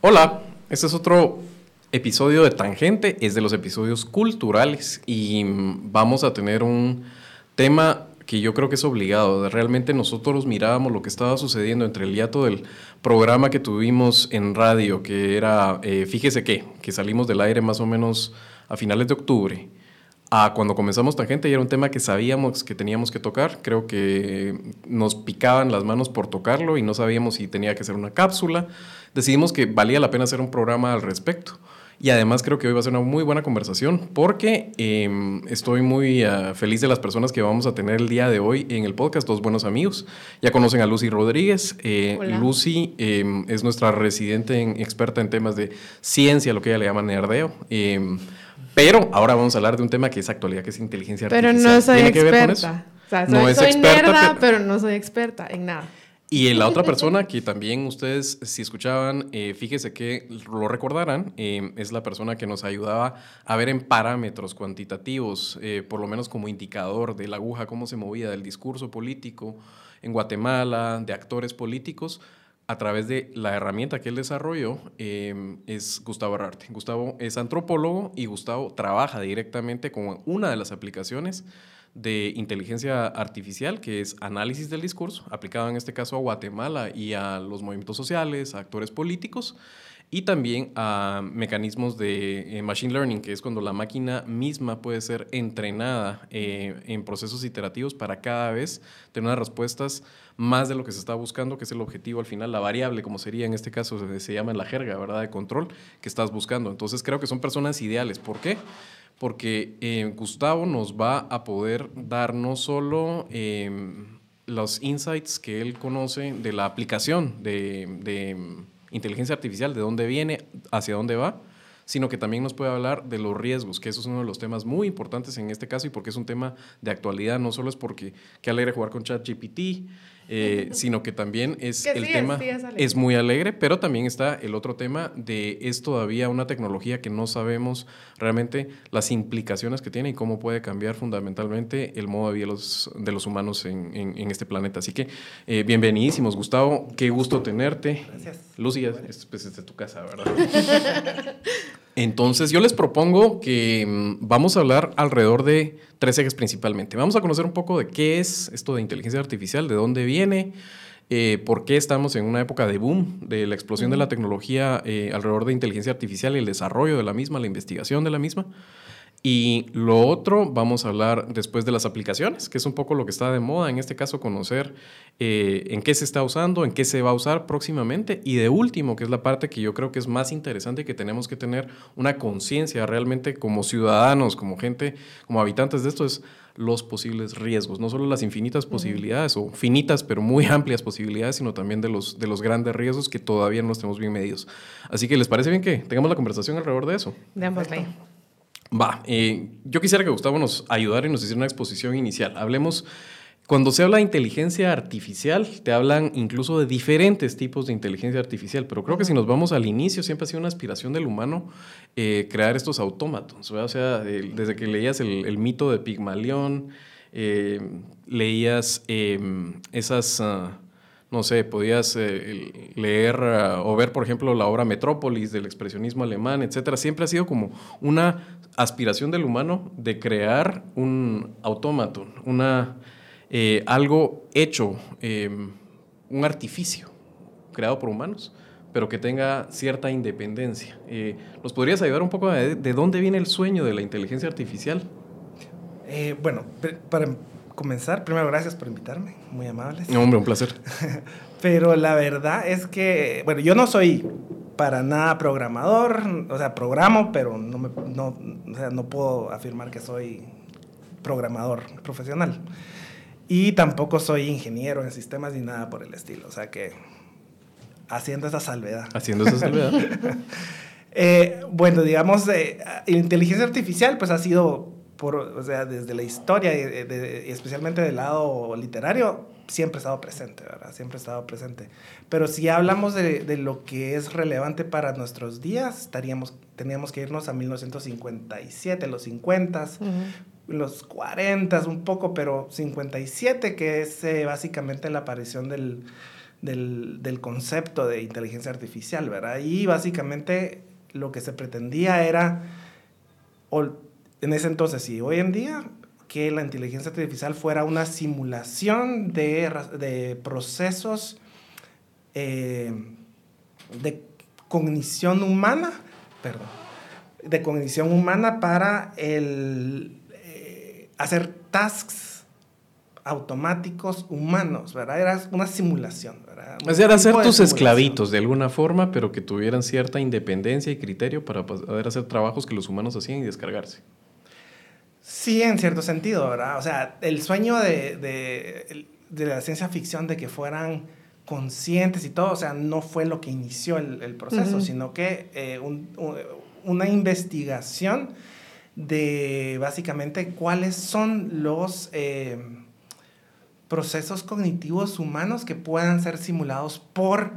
Hola, este es otro episodio de Tangente, es de los episodios culturales y vamos a tener un tema que yo creo que es obligado. Realmente nosotros mirábamos lo que estaba sucediendo entre el hiato del programa que tuvimos en radio, que era, eh, fíjese qué, que salimos del aire más o menos a finales de octubre, a cuando comenzamos Tangente y era un tema que sabíamos que teníamos que tocar. Creo que nos picaban las manos por tocarlo y no sabíamos si tenía que ser una cápsula. Decidimos que valía la pena hacer un programa al respecto. Y además creo que hoy va a ser una muy buena conversación porque em, estoy muy ah, feliz de las personas que vamos a tener el día de hoy en el podcast, dos buenos amigos. Ya conocen a Lucy Rodríguez. Eh, Lucy em, es nuestra residente en, experta en temas de ciencia, lo que ella le llama nerdeo. Pero ahora vamos a hablar de un tema que es actualidad, que es inteligencia artificial. Pero no soy experta. O sea, soy, no es experta, pero no soy experta en nada. Y la otra persona que también ustedes, si escuchaban, eh, fíjese que lo recordarán, eh, es la persona que nos ayudaba a ver en parámetros cuantitativos, eh, por lo menos como indicador de la aguja, cómo se movía del discurso político en Guatemala, de actores políticos, a través de la herramienta que él desarrolló, es Gustavo Arrarte. Gustavo es antropólogo y Gustavo trabaja directamente con una de las aplicaciones de inteligencia artificial, que es análisis del discurso, aplicado en este caso a Guatemala y a los movimientos sociales, a actores políticos, y también a mecanismos de eh, machine learning, que es cuando la máquina misma puede ser entrenada eh, en procesos iterativos para cada vez tener unas respuestas más de lo que se está buscando, que es el objetivo al final, la variable, como sería en este caso, se llama la jerga, ¿verdad?, de control que estás buscando. Entonces creo que son personas ideales. ¿Por qué? porque eh, Gustavo nos va a poder dar no solo em, los insights que él conoce de la aplicación de, inteligencia artificial, de dónde viene, hacia dónde va, sino que también nos puede hablar de los riesgos, que eso es uno de los temas muy importantes en este caso y porque es un tema de actualidad, no solo es porque qué alegre jugar con ChatGPT, eh, sino que también es el tema, es, muy alegre, pero también está el otro tema de es todavía una tecnología que no sabemos realmente las implicaciones que tiene y cómo puede cambiar fundamentalmente el modo de vida de los, de los humanos en, en, este planeta. Así que eh, bienvenidísimos, Gustavo, qué gusto tenerte. Gracias. Lucy, es, pues, es de tu casa, ¿verdad? Entonces yo les propongo que mm, vamos a hablar alrededor de tres ejes principalmente. Vamos a conocer un poco de qué es esto de inteligencia artificial, de dónde viene, eh, por qué estamos en una época de boom, de la explosión de la tecnología eh, alrededor de inteligencia artificial y el desarrollo de la misma, la investigación de la misma. Y lo otro, vamos a hablar después de las aplicaciones, que es un poco lo que está de moda, en este caso conocer eh, en qué se está usando, en qué se va a usar próximamente. Y de último, que es la parte que yo creo que es más interesante, que tenemos que tener una conciencia realmente como ciudadanos, como gente, como habitantes de esto, es los posibles riesgos, no solo las infinitas posibilidades o finitas pero muy amplias posibilidades, sino también de los, de los grandes riesgos que todavía no los tenemos bien medidos. Así que les parece bien que tengamos la conversación alrededor de eso. Démosle. Va, eh, yo quisiera que Gustavo nos ayudara y nos hiciera una exposición inicial. Hablemos, cuando se habla de inteligencia artificial, te hablan incluso de diferentes tipos de inteligencia artificial, pero creo que si nos vamos al inicio, siempre ha sido una aspiración del humano eh, crear estos autómatos. O sea, desde que leías el, mito de Pigmalión, eh, leías em, esas... Ah, no sé, podías leer ah, o ver, por ejemplo, la obra Metrópolis del expresionismo alemán, etcétera. Siempre ha sido como una aspiración del humano de crear un autómato, una, eh, algo hecho, em, un artificio creado por humanos, pero que tenga cierta independencia. Eh, ¿Nos podrías ayudar un poco de, de, dónde viene el sueño de la inteligencia artificial? bueno, para comenzar, primero gracias por invitarme, muy amables. hombre, un placer. Pero la verdad es que, bueno, yo no soy para nada programador, o sea, programo, pero no, me, no, o sea, no puedo afirmar que soy programador profesional. Y tampoco soy ingeniero en sistemas ni nada por el estilo, o sea que haciendo esa salvedad. Haciendo esa salvedad. eh, bueno, digamos, eh, inteligencia artificial pues ha sido o sea, desde la historia y, especialmente del lado literario, siempre ha estado presente, ¿verdad? Siempre ha estado presente. Pero si hablamos de, de lo que es relevante para nuestros días, estaríamos, teníamos que irnos a 1957, los 50, los 40 un poco, pero 57, que es eh, básicamente la aparición del, del, concepto de inteligencia artificial, ¿verdad? Y básicamente lo que se pretendía era, en ese entonces y hoy en día, que la inteligencia artificial fuera una simulación de, de procesos eh, de cognición humana, perdón, de cognición humana para el, eh, hacer tasks automáticos humanos, ¿verdad? Era una simulación, ¿verdad? O sea, era hacer tus esclavitos de alguna forma, pero que tuvieran cierta independencia y criterio para poder hacer trabajos que los humanos hacían y descargarse. Sí, en cierto sentido, ¿verdad? O sea, el sueño de, de, de la ciencia ficción de que fueran conscientes y todo, o sea, no fue lo que inició el, proceso, sino que eh, una investigación de básicamente cuáles son los eh, procesos cognitivos humanos que puedan ser simulados por,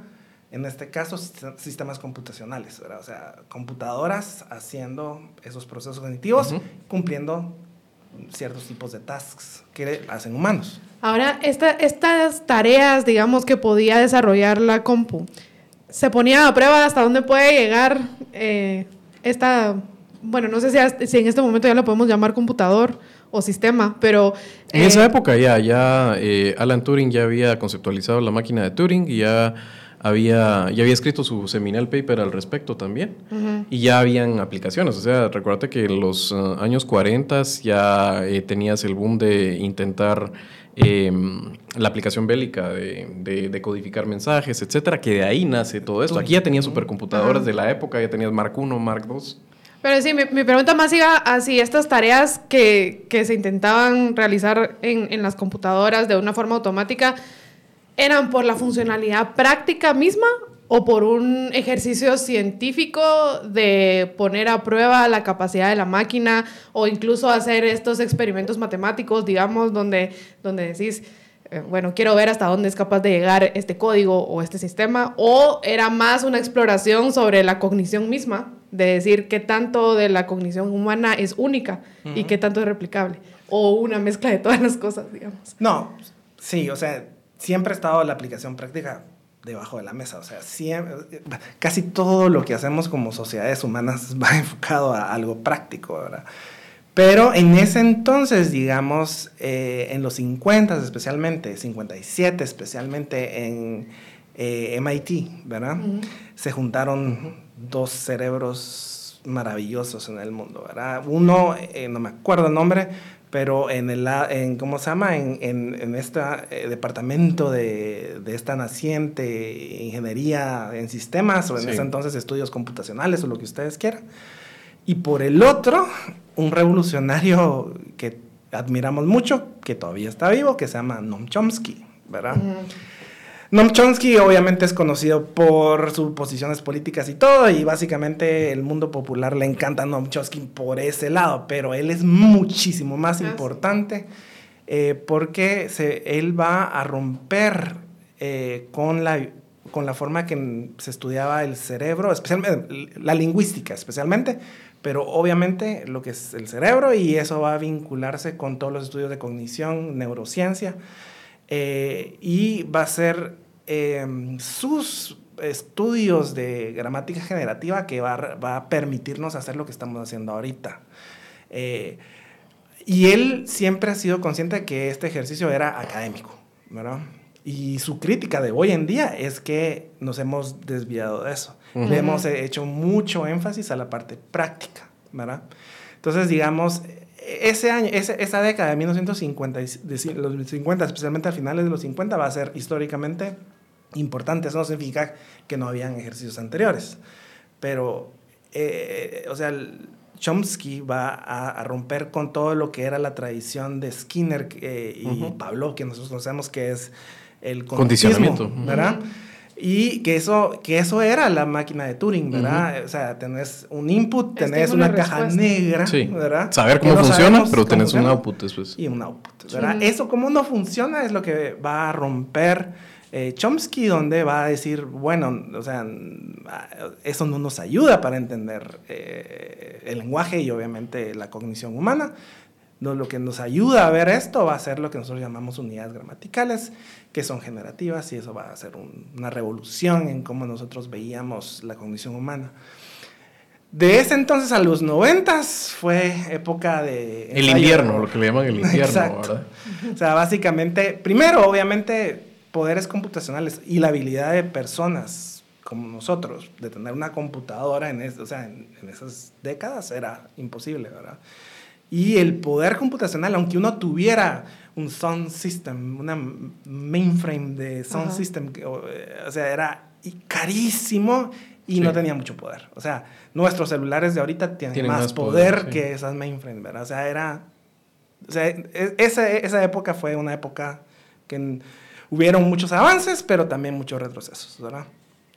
en este caso, sistemas computacionales, o sea, computadoras haciendo esos procesos cognitivos, cumpliendo ciertos tipos de tasks que hacen humanos. Ahora, estas tareas, digamos, que podía desarrollar la compu, se ponía a prueba hasta dónde puede llegar eh, esta, bueno, no sé si, si, en este momento ya lo podemos llamar computador o sistema, pero... En esa eh, época ya, ya eh, Alan Turing ya había conceptualizado la máquina de Turing y ya había, ya había escrito su seminal paper al respecto también. Y ya habían aplicaciones. O sea, recuérdate que en los uh, años 40 ya eh, tenías el boom de intentar em, la aplicación bélica de, de, codificar mensajes, etcétera, que de ahí nace todo esto. Aquí ya tenías supercomputadoras de la época, ya tenías Mark I, Mark II. Pero sí, mi, pregunta más iba así, estas tareas que, que se intentaban realizar en, en las computadoras de una forma automática, ¿Eran por la funcionalidad práctica misma o por un ejercicio científico de poner a prueba la capacidad de la máquina o incluso hacer estos experimentos matemáticos, digamos, donde, donde decís, eh, bueno, quiero ver hasta dónde es capaz de llegar este código o este sistema, o era más una exploración sobre la cognición misma, de decir qué tanto de la cognición humana es única y qué tanto es replicable, o una mezcla de todas las cosas, digamos. No, sí, o sea, siempre ha estado la aplicación práctica debajo de la mesa. O sea, siempre, casi todo lo que hacemos como sociedades humanas va enfocado a algo práctico, ¿verdad? Pero en ese entonces, digamos, eh, en los 50 especialmente, 57 especialmente en eh, MIT, ¿verdad? Se juntaron dos cerebros maravillosos en el mundo, ¿verdad? Uno, eh, no me acuerdo el nombre, pero en el, en, ¿cómo se llama? En, en, este departamento de, de, esta naciente ingeniería en sistemas, o en ese entonces estudios computacionales, o lo que ustedes quieran. Y por el otro, un revolucionario que admiramos mucho, que todavía está vivo, que se llama Noam Chomsky, ¿verdad? Noam Chomsky obviamente es conocido por sus posiciones políticas y todo, y básicamente el mundo popular le encanta a Noam Chomsky por ese lado, pero él es muchísimo más ah, importante eh, porque se, él va a romper eh, con, la, con la forma que se estudiaba el cerebro, especialmente la lingüística especialmente, pero obviamente lo que es el cerebro y eso va a vincularse con todos los estudios de cognición, neurociencia. Eh, y va a ser em, sus estudios de gramática generativa que va, va, a permitirnos hacer lo que estamos haciendo ahorita. Eh, y él siempre ha sido consciente de que este ejercicio era académico, ¿verdad? Y su crítica de hoy en día es que nos hemos desviado de eso. Le hemos hecho mucho énfasis a la parte práctica, ¿verdad? Entonces, digamos, ese año, esa década de 1950, de los 50, especialmente a finales de los 50, va a ser históricamente importante. Eso no significa que no habían ejercicios anteriores. Pero, eh, o sea, Chomsky va a, romper con todo lo que era la tradición de Skinner eh, y Pablo, que nosotros conocemos que es el condicionamiento, ¿verdad? Y que eso, que eso era la máquina de Turing, ¿verdad? O sea, tenés un input, tenés una, caja negra, ¿verdad? Saber cómo funciona, pero tenés un output después. Y un output, ¿verdad? Eso cómo no funciona es lo que va a romper eh, Chomsky, donde va a decir, bueno, o sea, eso no nos ayuda para entender eh, el lenguaje y obviamente la cognición humana. Lo que nos ayuda a ver esto va a ser lo que nosotros llamamos unidades gramaticales, que son generativas, y eso va a ser una revolución en cómo nosotros veíamos la cognición humana. De ese entonces a los noventas fue época de... El invierno, lo que le llaman el invierno, ¿verdad? O sea, básicamente, primero, obviamente, poderes computacionales y la habilidad de personas como nosotros de tener una computadora en, o sea, en, esas décadas era imposible, ¿verdad? Y el poder computacional, aunque uno tuviera un sound system, una mainframe de sound system, o, sea, era carísimo y no tenía mucho poder. O sea, nuestros celulares de ahorita tienen, más, poder, que esas mainframes, ¿verdad? O sea, era... O sea, e, esa, esa época fue una época que hubieron muchos avances, pero también muchos retrocesos, ¿verdad?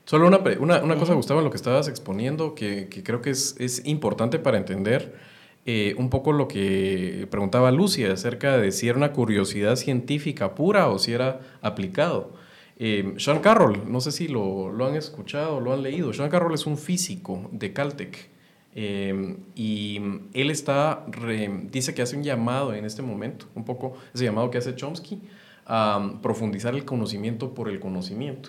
Solo una, una, una cosa, Gustavo, en lo que estabas exponiendo, que, que creo que es, es, importante para entender eh, un poco lo que preguntaba Lucia acerca de si era una curiosidad científica pura o si era aplicado. Eh, Sean Carroll, no sé si lo, lo han escuchado, lo han leído. Sean Carroll es un físico de Caltech. Eh, y él está, dice que hace un llamado en este momento, un poco ese llamado que hace Chomsky, a profundizar el conocimiento por el conocimiento.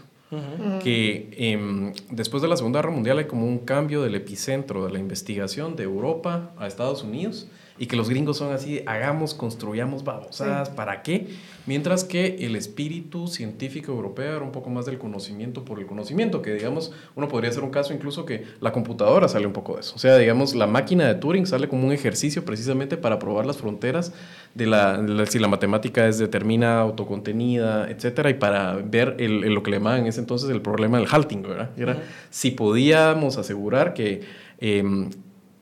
Que em, después de la Segunda Guerra Mundial hay como un cambio del epicentro de la investigación de Europa a Estados Unidos y que los gringos son así, hagamos, construyamos babosadas, ¿para qué? Mientras que el espíritu científico europeo era un poco más del conocimiento por el conocimiento, que digamos, uno podría hacer un caso incluso que la computadora sale un poco de eso. O sea, digamos, la máquina de Turing sale como un ejercicio precisamente para probar las fronteras de la, si la matemática es determina, autocontenida, etcétera, y para ver el, lo que le llamaban en ese entonces el problema del halting, ¿verdad? Era si podíamos asegurar que em,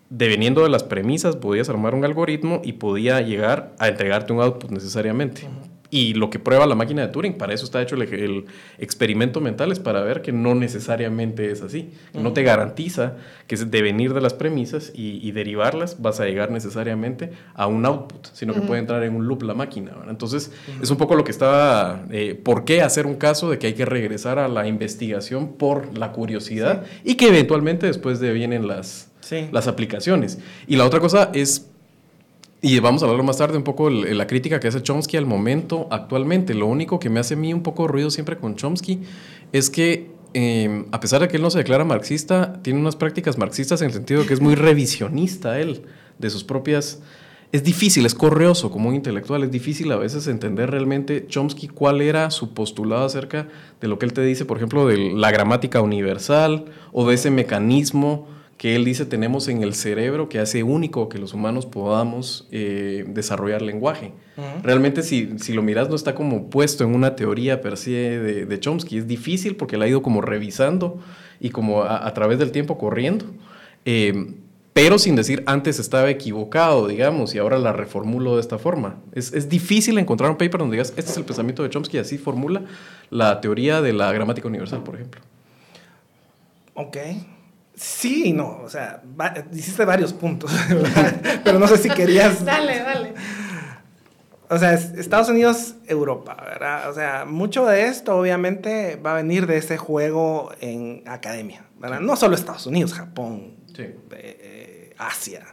dependiendo de las premisas, podías armar un algoritmo y podía llegar a entregarte un output necesariamente. Y lo que prueba la máquina de Turing, para eso está hecho el, experimento mental, es para ver que no necesariamente es así. No te garantiza que de venir de las premisas y, derivarlas vas a llegar necesariamente a un output, sino que puede entrar en un loop la máquina. Entonces, es un poco lo que estaba, eh, ¿por qué hacer un caso de que hay que regresar a la investigación por la curiosidad y que eventualmente después de vienen las, las aplicaciones? Y la otra cosa es y vamos a hablarlo más tarde un poco la crítica que hace Chomsky al momento actualmente. Lo único que me hace a mí un poco ruido siempre con Chomsky es que em, a pesar de que él no se declara marxista, tiene unas prácticas marxistas en el sentido de que es muy revisionista él de sus propias... Es difícil, es correoso como un intelectual, es difícil a veces entender realmente Chomsky cuál era su postulado acerca de lo que él te dice, por ejemplo, de la gramática universal o de ese mecanismo que él dice tenemos en el cerebro que hace único que los humanos podamos eh, desarrollar lenguaje. Realmente si, si, lo miras no está como puesto en una teoría per se de, Chomsky, es difícil porque él ha ido como revisando y como a, través del tiempo corriendo, eh, pero sin decir antes estaba equivocado, digamos, y ahora la reformulo de esta forma. Es, es difícil encontrar un paper donde digas, este es el pensamiento de Chomsky así formula la teoría de la gramática universal, por ejemplo. Ok. Sí y no, o sea, hiciste varios puntos, pero no sé si querías... dale, dale. O sea, Estados Unidos, Europa, ¿verdad? O sea, mucho de esto obviamente va a venir de ese juego en academia, ¿verdad? No solo Estados Unidos, Japón, eh, Asia.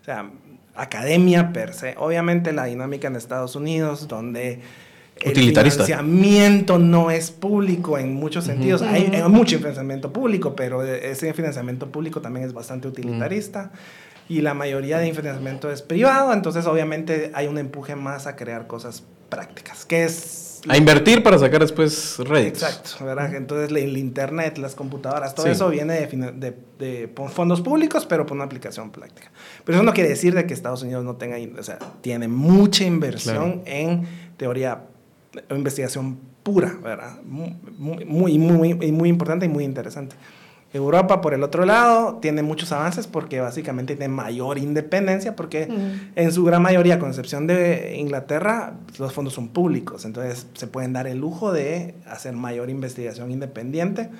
O sea, academia per se. Obviamente la dinámica en Estados Unidos, donde el financiamiento no es público en muchos sentidos. hay, mucho financiamiento público, pero ese financiamiento público también es bastante utilitarista. Y la mayoría de financiamiento es privado, entonces obviamente hay un empuje más a crear cosas prácticas, que es... A invertir para sacar después redes. Exacto, ¿verdad? Entonces el internet, las computadoras, todo eso viene de, de, fondos públicos, pero por una aplicación práctica. Pero eso no quiere decir de que Estados Unidos no tenga, o sea, tiene mucha inversión en teoría investigación pura, ¿verdad? Muy, muy, muy, muy importante y muy interesante. Europa, por el otro lado, tiene muchos avances porque básicamente tiene mayor independencia, porque en su gran mayoría, con excepción de Inglaterra, los fondos son públicos, entonces se pueden dar el lujo de hacer mayor investigación independiente.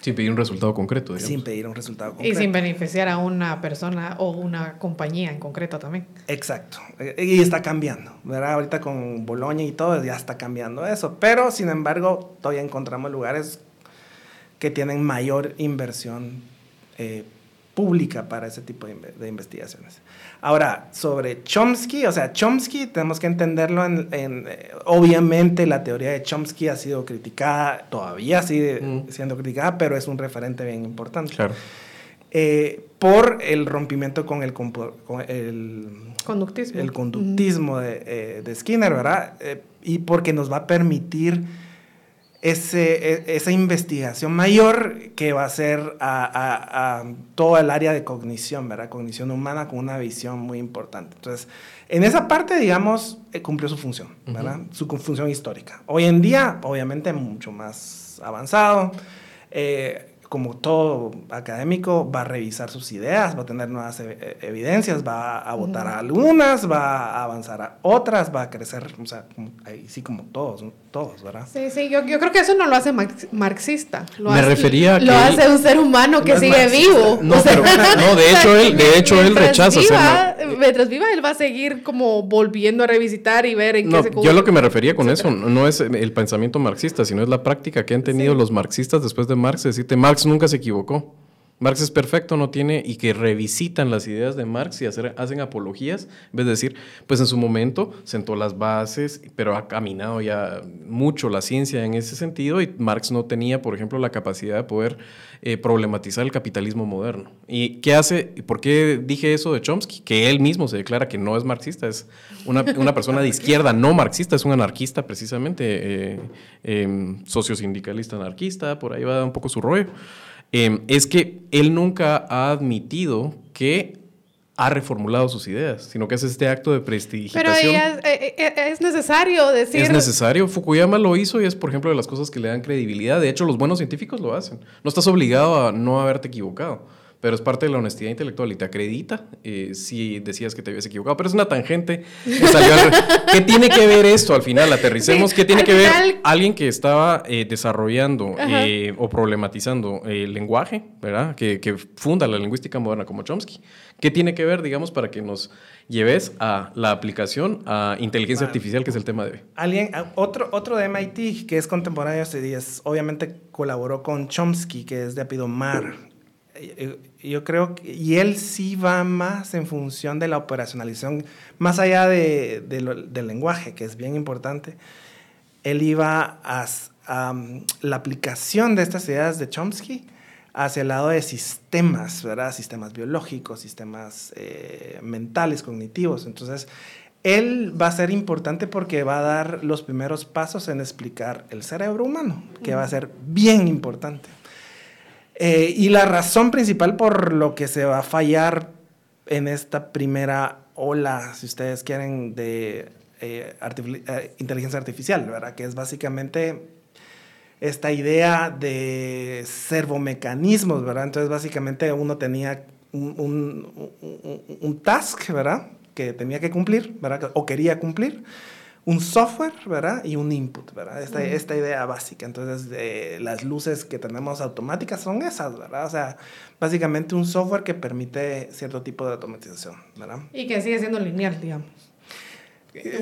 Sin pedir un resultado concreto. Digamos. Sin pedir un resultado concreto. Y sin beneficiar a una persona o una compañía en concreto también. Exacto. Y está cambiando, ¿verdad? Ahorita con Boloña y todo ya está cambiando eso. Pero, sin embargo, todavía encontramos lugares que tienen mayor inversión eh, pública para ese tipo de, investigaciones. Ahora, sobre Chomsky, o sea, Chomsky tenemos que entenderlo en, en obviamente la teoría de Chomsky ha sido criticada, todavía sigue mm. siendo criticada, pero es un referente bien importante. Claro. Eh, por el rompimiento con el, con el conductismo, el conductismo de, eh, de, Skinner, ¿verdad? Eh, y porque nos va a permitir ese, e, esa investigación mayor que va a ser a, a, todo el área de cognición, ¿verdad? Cognición humana con una visión muy importante. Entonces, en esa parte, digamos, eh, cumplió su función, ¿verdad? Su función histórica. Hoy en día, obviamente, mucho más avanzado. Eh, como todo académico, va a revisar sus ideas, va a tener nuevas e-, evidencias, va a votar a algunas, va a avanzar a otras, va a crecer, o sea, ahí sí como todos, todos, ¿verdad? Sí, sí, yo, yo creo que eso no lo hace marxista. Lo Me hace, refería a Lo hace un ser humano que sigue vivo. No, pero, no, de hecho él, de hecho él rechaza viva, Mientras viva, él va a seguir como volviendo a revisitar y ver en qué se Yo lo que me refería con eso no es el pensamiento marxista, sino es la práctica que han tenido los marxistas después de Marx, decirte, Marx nunca se equivocó. Marx es perfecto, no tiene, y que revisitan las ideas de Marx y hacen apologías, en vez de decir, pues en su momento sentó las bases, pero ha caminado ya mucho la ciencia en ese sentido, y Marx no tenía, por ejemplo, la capacidad de poder eh, problematizar el capitalismo moderno. ¿Y qué hace? ¿Por qué dije eso de Chomsky? Que él mismo se declara que no es marxista, es una, persona de izquierda no marxista, es un anarquista precisamente, eh, eh, sociosindicalista anarquista, por ahí va un poco su rollo. Em, es que él nunca ha admitido que ha reformulado sus ideas, sino que es este acto de prestigitación. Pero eh, eh, eh, es necesario decir... Es necesario. Fukuyama lo hizo y es, por ejemplo, de las cosas que le dan credibilidad. De hecho, los buenos científicos lo hacen. No estás obligado a no haberte equivocado pero es parte de la honestidad intelectual y te acredita eh, si decías que te habías equivocado. Pero es una tangente. ¿Qué tiene que ver esto al final? Aterricemos. ¿Qué tiene que ver alguien que estaba eh, desarrollando eh, o problematizando el lenguaje, ¿verdad? Que, que, funda la lingüística moderna como Chomsky? ¿Qué tiene que ver, digamos, para que nos lleves a la aplicación a inteligencia artificial, que es el tema de hoy? Alguien, otro, otro de MIT que es contemporáneo este día, obviamente colaboró con Chomsky, que es de apellido Mar yo creo que, y él sí va más en función de la operacionalización, más allá de, del lenguaje, que es bien importante, él iba a, la aplicación de estas ideas de Chomsky hacia el lado de sistemas, ¿verdad? Sistemas biológicos, sistemas eh, mentales, cognitivos. Entonces, él va a ser importante porque va a dar los primeros pasos en explicar el cerebro humano, que va a ser bien importante. Eh, y la razón principal por lo que se va a fallar en esta primera ola, si ustedes quieren, de eh, eh, inteligencia artificial, ¿verdad? Que es básicamente esta idea de servomecanismos, ¿verdad? Entonces, básicamente uno tenía un, un, un task, ¿verdad? Que tenía que cumplir, ¿verdad? O quería cumplir un software, ¿verdad? Y un input, ¿verdad? Esta, esta idea básica. Entonces, las luces que tenemos automáticas son esas, ¿verdad? O sea, básicamente un software que permite cierto tipo de automatización, ¿verdad? Y que sigue siendo lineal, digamos.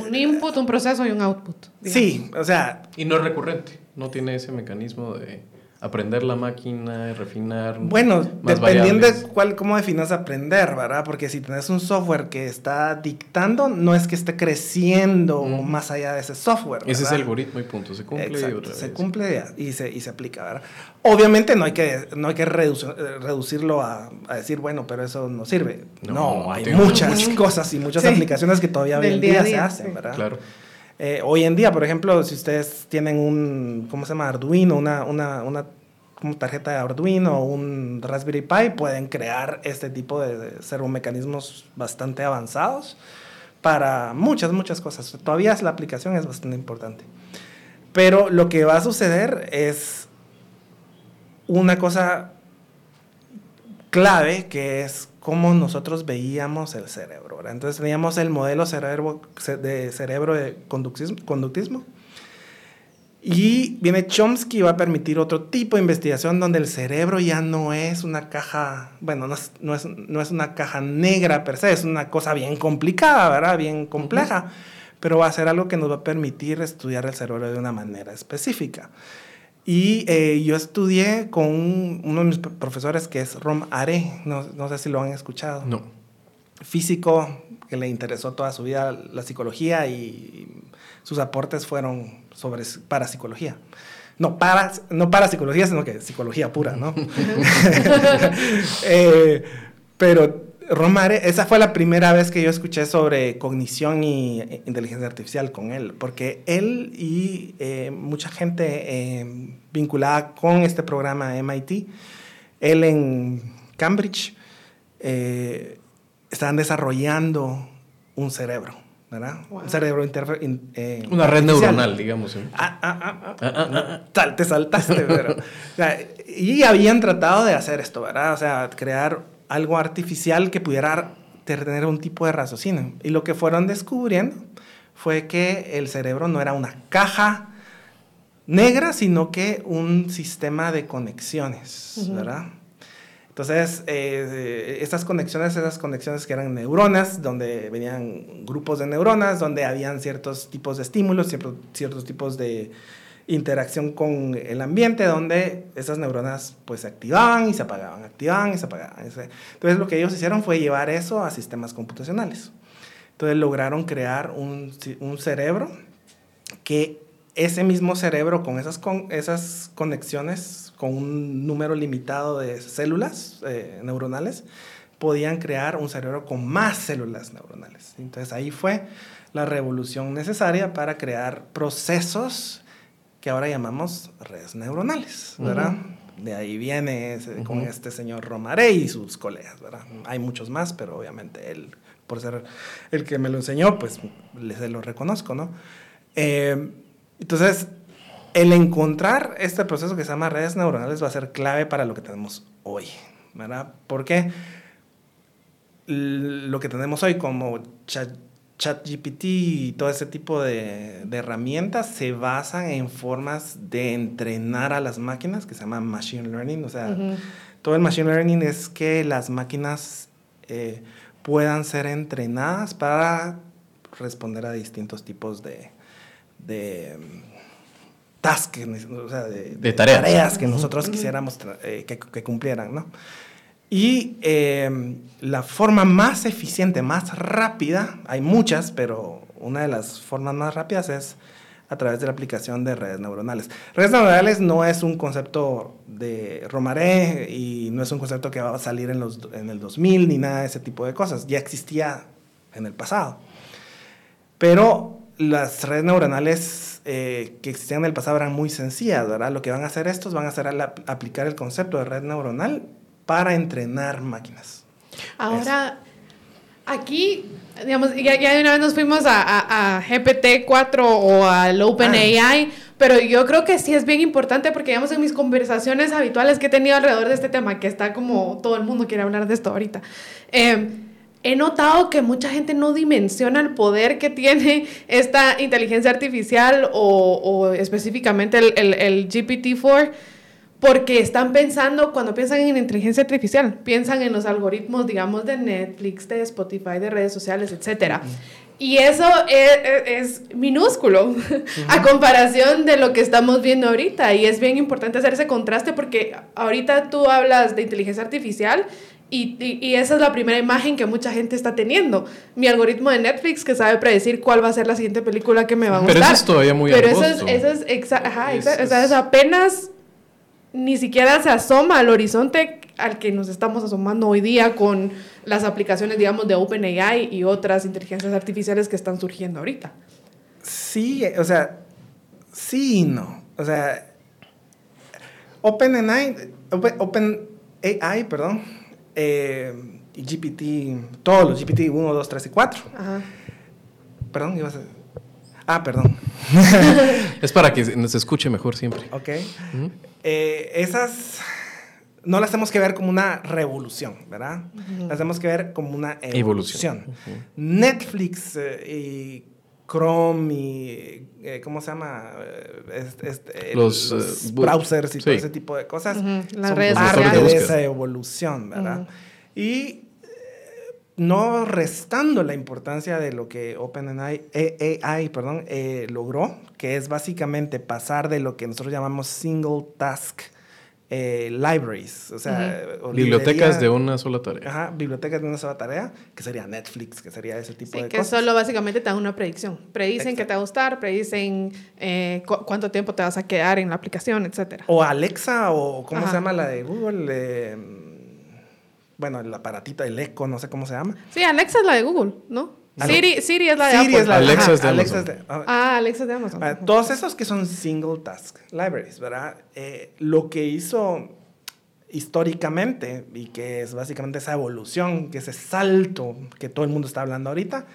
Un input, un proceso y un output. Sí, o sea... Y no es recurrente, no tiene ese mecanismo de aprender la máquina, refinar. Bueno, dependiendo de cuál, cómo definas aprender, ¿verdad? Porque si tienes un software que está dictando, no es que esté creciendo más allá de ese software. Ese es el algoritmo y punto, se cumple Exacto, se cumple y se, y se aplica, ¿verdad? Obviamente no hay que, no hay que reducirlo a, a decir, bueno, pero eso no sirve. No, hay muchas cosas y muchas aplicaciones que todavía hoy en día, se hacen, ¿verdad? Claro. Eh, hoy en día, por ejemplo, si ustedes tienen un, ¿cómo se llama? Arduino, una, una, una tarjeta de Arduino o un Raspberry Pi, pueden crear este tipo de servomecanismos bastante avanzados para muchas, muchas cosas. Todavía la aplicación es bastante importante. Pero lo que va a suceder es una cosa clave que es cómo nosotros veíamos el cerebro. Entonces teníamos el modelo cerebro, de cerebro de conductismo, y viene Chomsky y va a permitir otro tipo de investigación donde el cerebro ya no es una caja, bueno, no es, no es, no es una caja negra per se, es una cosa bien complicada, ¿verdad? Bien compleja, pero va a ser algo que nos va a permitir estudiar el cerebro de una manera específica. Y eh, yo estudié con uno de mis profesores que es Rom Are, no, no, sé si lo han escuchado. No. Físico, que le interesó toda su vida la psicología y sus aportes fueron sobre parapsicología. No para, no para psicología, sino que psicología pura, ¿no? eh, pero Romare, esa fue la primera vez que yo escuché sobre cognición y eh, inteligencia artificial con él, porque él y eh, mucha gente eh, vinculada con este programa MIT, él en Cambridge, estaban desarrollando un cerebro, ¿verdad? Un cerebro Una red neuronal, digamos. Ah, ah, ah, te saltaste, pero... y habían tratado de hacer esto, ¿verdad? O sea, crear algo artificial que pudiera tener un tipo de raciocinio. Y lo que fueron descubriendo fue que el cerebro no era una caja negra, sino que un sistema de conexiones, ¿verdad? Entonces, eh, estas conexiones, esas conexiones que eran neuronas, donde venían grupos de neuronas, donde habían ciertos tipos de estímulos, ciertos, ciertos tipos de interacción con el ambiente donde esas neuronas pues se activaban y se apagaban, activaban y se apagaban. Entonces lo que ellos hicieron fue llevar eso a sistemas computacionales. Entonces lograron crear un, un cerebro que ese mismo cerebro con esas, con esas conexiones, con un número limitado de células eh, neuronales, podían crear un cerebro con más células neuronales. Entonces ahí fue la revolución necesaria para crear procesos que ahora llamamos redes neuronales, ¿verdad? De ahí viene con este señor Romaré y sus colegas, ¿verdad? Hay muchos más, pero obviamente él, por ser el que me lo enseñó, pues se lo reconozco, ¿no? Eh, entonces, el encontrar este proceso que se llama redes neuronales va a ser clave para lo que tenemos hoy, ¿verdad? Porque lo que tenemos hoy como chat ChatGPT y todo ese tipo de, herramientas se basan en formas de entrenar a las máquinas que se llama machine learning. O sea, todo el machine learning es que las máquinas eh, puedan ser entrenadas para responder a distintos tipos de, de tasks, o sea, de, tareas. que nosotros quisiéramos eh, que, que, cumplieran, ¿no? Y em, la forma más eficiente, más rápida, hay muchas, pero una de las formas más rápidas es a través de la aplicación de redes neuronales. Redes neuronales no es un concepto de Romaré y no es un concepto que va a salir en, los, en el 2000 ni nada de ese tipo de cosas. Ya existía en el pasado. Pero las redes neuronales eh, que existían en el pasado eran muy sencillas, ¿verdad? Lo que van a hacer estos van a hacer aplicar el concepto de red neuronal para entrenar máquinas. Ahora, aquí, digamos, ya, ya, de una vez nos fuimos a, a, GPT-4 o al OpenAI, ah. pero yo creo que sí es bien importante porque, digamos, en mis conversaciones habituales que he tenido alrededor de este tema, que está como todo el mundo quiere hablar de esto ahorita, eh, he notado que mucha gente no dimensiona el poder que tiene esta inteligencia artificial o, o específicamente el, el, el GPT-4 porque están pensando, cuando piensan en inteligencia artificial, piensan en los algoritmos, digamos, de Netflix, de Spotify, de redes sociales, etc. Y eso es, minúsculo a comparación de lo que estamos viendo ahorita. Y es bien importante hacer ese contraste porque ahorita tú hablas de inteligencia artificial y, y, esa es la primera imagen que mucha gente está teniendo. Mi algoritmo de Netflix que sabe predecir cuál va a ser la siguiente película que me va a gustar. Pero eso es todavía muy Pero eso es, eso es, ajá, es, es apenas ni siquiera se asoma al horizonte al que nos estamos asomando hoy día con las aplicaciones, digamos, de OpenAI y otras inteligencias artificiales que están surgiendo ahorita. Sí, o sea, sí y no. O sea, OpenAI, Open, AI, perdón, eh, y GPT, todos los GPT 1, 2, 3 y 4. Ajá. Perdón, ibas a... Ah, perdón. es para que nos escuche mejor siempre. Ok. Eh, esas no las tenemos que ver como una revolución, ¿verdad? Las tenemos que ver como una evolución. Netflix eh, y Chrome y, eh, ¿cómo se llama? los, browsers y todo ese tipo de cosas Las son redes parte de esa evolución, ¿verdad? Y no restando la importancia de lo que OpenAI AI, perdón, eh, logró, que es básicamente pasar de lo que nosotros llamamos single task eh, libraries, o sea, bibliotecas de una sola tarea. Ajá, bibliotecas de una sola tarea, que sería Netflix, que sería ese tipo de que cosas. Que solo básicamente te dan una predicción. Predicen qué te va a gustar, predicen eh, cuánto tiempo te vas a quedar en la aplicación, etc. O Alexa, o ¿cómo se llama la de Google? Bueno, el aparatito, el Echo, no sé cómo se llama. Sí, Alexa es la de Google, ¿no? Siri, Siri es la de Siri Es la, Alexa, es de Amazon. ah, Alexa es de Amazon. Ah, todos esos que son single task libraries, ¿verdad? Eh, lo que hizo históricamente y que es básicamente esa evolución, que ese salto que todo el mundo está hablando ahorita,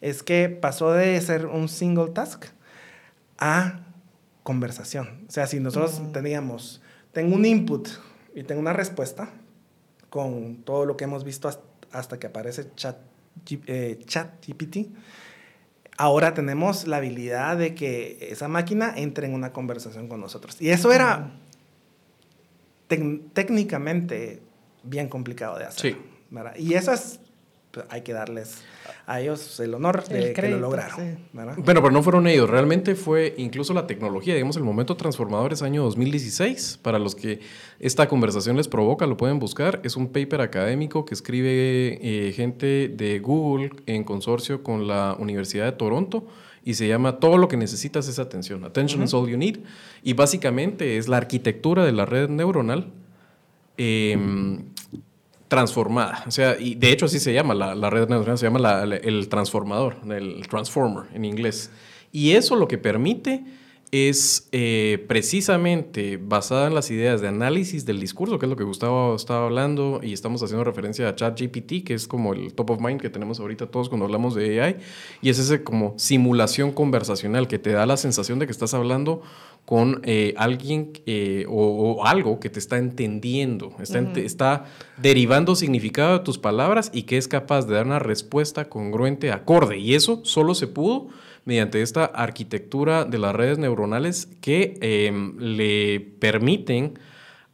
es que pasó de ser un single task a conversación. O sea, si nosotros teníamos, tengo un input y tengo una respuesta con todo lo que hemos visto hasta que aparece chat eh, ChatGPT, ahora tenemos la habilidad de que esa máquina entre en una conversación con nosotros. Y eso era técnicamente bien complicado de hacer. Sí. Y eso es, pues, hay que darles a ellos el honor de que lo lograron. Bueno, pero no fueron ellos, realmente fue incluso la tecnología, digamos, el momento transformador es año 2016, para los que esta conversación les provoca, lo pueden buscar, es un paper académico que escribe eh, gente de Google en consorcio con la Universidad de Toronto y se llama Todo lo que necesitas es atención, Attention is all you need, y básicamente es la arquitectura de la red neuronal. Eh, transformada. O sea, y de hecho así se llama, la, red neuronal se llama el transformador, el transformer en inglés. Y eso lo que permite es eh, precisamente basada en las ideas de análisis del discurso, que es lo que Gustavo estaba hablando, y estamos haciendo referencia a ChatGPT, que es como el top of mind que tenemos ahorita todos cuando hablamos de AI, y es ese como simulación conversacional que te da la sensación de que estás hablando con eh, alguien eh, o, algo que te está entendiendo, está, está, derivando significado de tus palabras y que es capaz de dar una respuesta congruente, acorde. Y eso solo se pudo mediante esta arquitectura de las redes neuronales que em, le permiten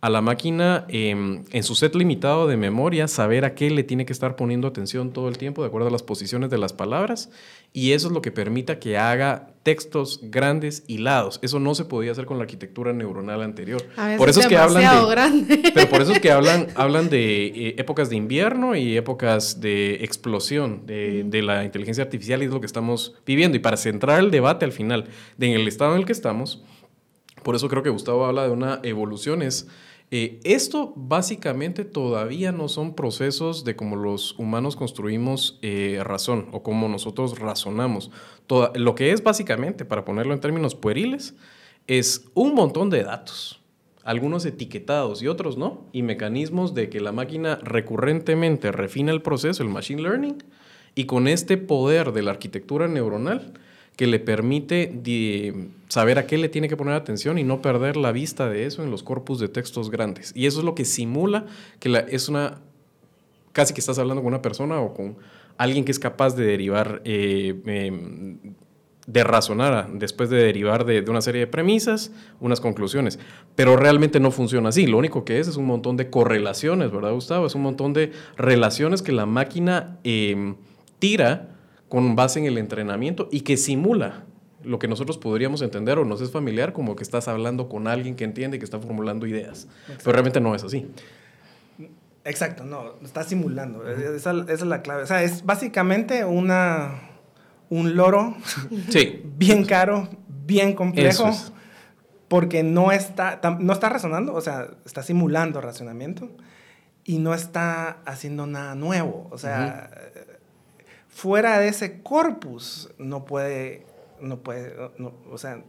a la máquina em, en su set limitado de memoria saber a qué le tiene que estar poniendo atención todo el tiempo de acuerdo a las posiciones de las palabras y eso es lo que permita que haga textos grandes hilados. Eso no se podía hacer con la arquitectura neuronal anterior. por eso es que hablan de, pero por eso es que hablan, hablan de eh, épocas de invierno y épocas de explosión de, de, la inteligencia artificial y es lo que estamos viviendo. Y para centrar el debate al final de en el estado en el que estamos, por eso creo que Gustavo habla de una evolución es eh, esto básicamente todavía no son procesos de cómo los humanos construimos eh, razón o cómo nosotros razonamos. lo que es básicamente, para ponerlo en términos pueriles, es un montón de datos, algunos etiquetados y otros no, y mecanismos de que la máquina recurrentemente refina el proceso, el machine learning, y con este poder de la arquitectura neuronal, que le permite saber a qué le tiene que poner atención y no perder la vista de eso en los corpus de textos grandes. Y eso es lo que simula que es una, casi que estás hablando con una persona o con alguien que es capaz de derivar, eh, em, de razonar después de derivar de, una serie de premisas, unas conclusiones. Pero realmente no funciona así. Lo único que es es un montón de correlaciones, ¿verdad, Gustavo? Es un montón de relaciones que la máquina em, tira con base en el entrenamiento y que simula lo que nosotros podríamos entender o nos es familiar como que estás hablando con alguien que entiende y que está formulando ideas. Pero realmente no es así. Exacto, no, está simulando. esa, es la clave. O sea, es básicamente una, un loro sí. bien caro, bien complejo, porque no está, no está razonando, o sea, está simulando razonamiento y no está haciendo nada nuevo. O sea, fuera de ese corpus no puede, no puede, o sea,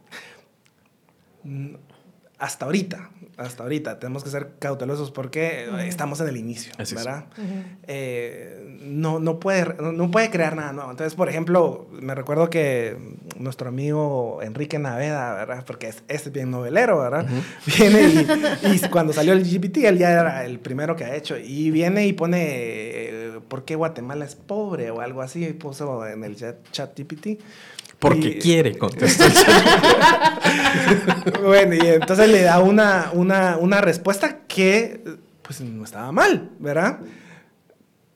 hasta ahorita, hasta ahorita tenemos que ser cautelosos porque estamos en el inicio, ¿verdad? Eh, no, no, puede, no, puede crear nada nuevo. Entonces, por ejemplo, me recuerdo que nuestro amigo Enrique Naveda, ¿verdad? Porque es, es bien novelero, ¿verdad? Viene y, y, cuando salió el GPT, él ya era el primero que ha hecho. Y viene y pone ¿por qué Guatemala es pobre? o algo así, y puso en el chat, GPT. Porque quiere contestar. bueno, y entonces le da una, una, respuesta que pues no estaba mal, ¿verdad?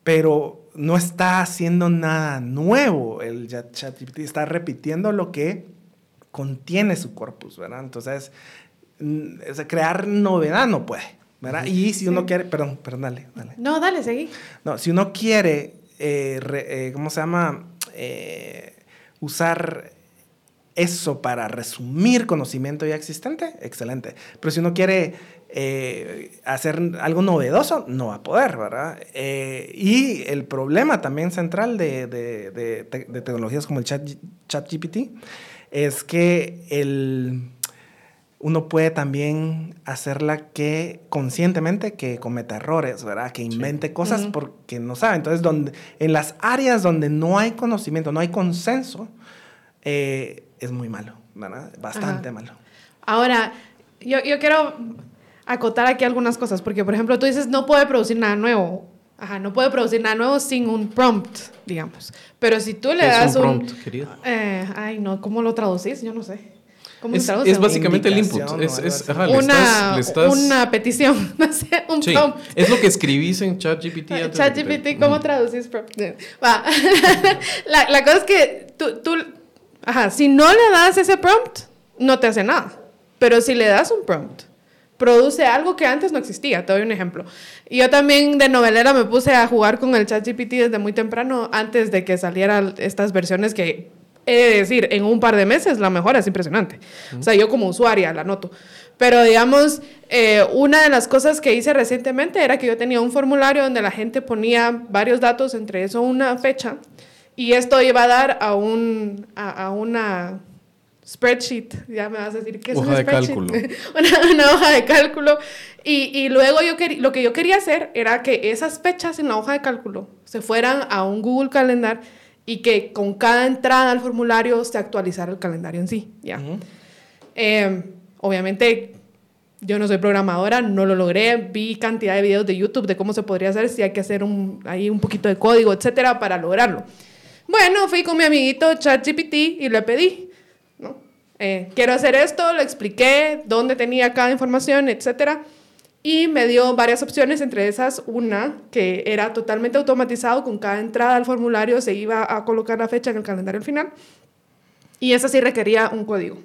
Pero no está haciendo nada nuevo el ChatGPT, está repitiendo lo que contiene su corpus, ¿verdad? Entonces, mm, crear novedad no puede, ¿verdad? Y si uno quiere, perdón, perdón, dale, dale. No, dale, seguí. No, si uno quiere, eh, eh, ¿cómo se llama? Eh, usar eso para resumir conocimiento ya existente, excelente. Pero si uno quiere eh, hacer algo novedoso, no va a poder, ¿verdad? Eh, y el problema también central de, tecnologías como el chat, ChatGPT es que el, uno puede también hacerla que conscientemente que cometa errores, ¿verdad? Que invente cosas porque no sabe. Entonces, donde, en las áreas donde no hay conocimiento, no hay consenso, eh, es muy malo, ¿verdad? Bastante malo. Ahora, yo, yo quiero acotar aquí algunas cosas, porque por ejemplo tú dices no puede producir nada nuevo. Ajá, no puede producir nada nuevo sin un prompt, digamos. Pero si tú le das un prompt, querido? Eh, ay, no, ¿cómo lo traducís? Yo no sé. ¿Cómo es, es básicamente el input. Es, es ajá, una, estás, una petición, no sé, un sí, prompt. Es lo que escribís en ChatGPT. ChatGPT, ¿cómo traducís prompt? Va. la, la, cosa es que tú, tú, ajá, si no le das ese prompt, no te hace nada. Pero si le das un prompt, produce algo que antes no existía. Te doy un ejemplo. Yo también de novelera me puse a jugar con el ChatGPT desde muy temprano, antes de que salieran estas versiones que, he de decir, en un par de meses la mejora es impresionante. O sea, yo como usuaria la noto. Pero digamos, eh, una de las cosas que hice recientemente era que yo tenía un formulario donde la gente ponía varios datos, entre eso una fecha, y esto iba a dar a, un, a una spreadsheet, ya me vas a decir que es hoja de cálculo. una, hoja de cálculo. Y, y luego yo lo que yo quería hacer era que esas fechas en la hoja de cálculo se fueran a un Google Calendar y que con cada entrada al formulario se actualizara el calendario en sí. ¿ya? Em, obviamente yo no soy programadora, no lo logré, vi cantidad de videos de YouTube de cómo se podría hacer, si hay que hacer un, ahí un poquito de código, etcétera, para lograrlo. Bueno, fui con mi amiguito ChatGPT y le pedí, eh, quiero hacer esto, le expliqué dónde tenía cada información, etc. Y me dio varias opciones, entre esas una que era totalmente automatizado, con cada entrada al formulario se iba a colocar la fecha en el calendario al final. Y esa sí requería un código.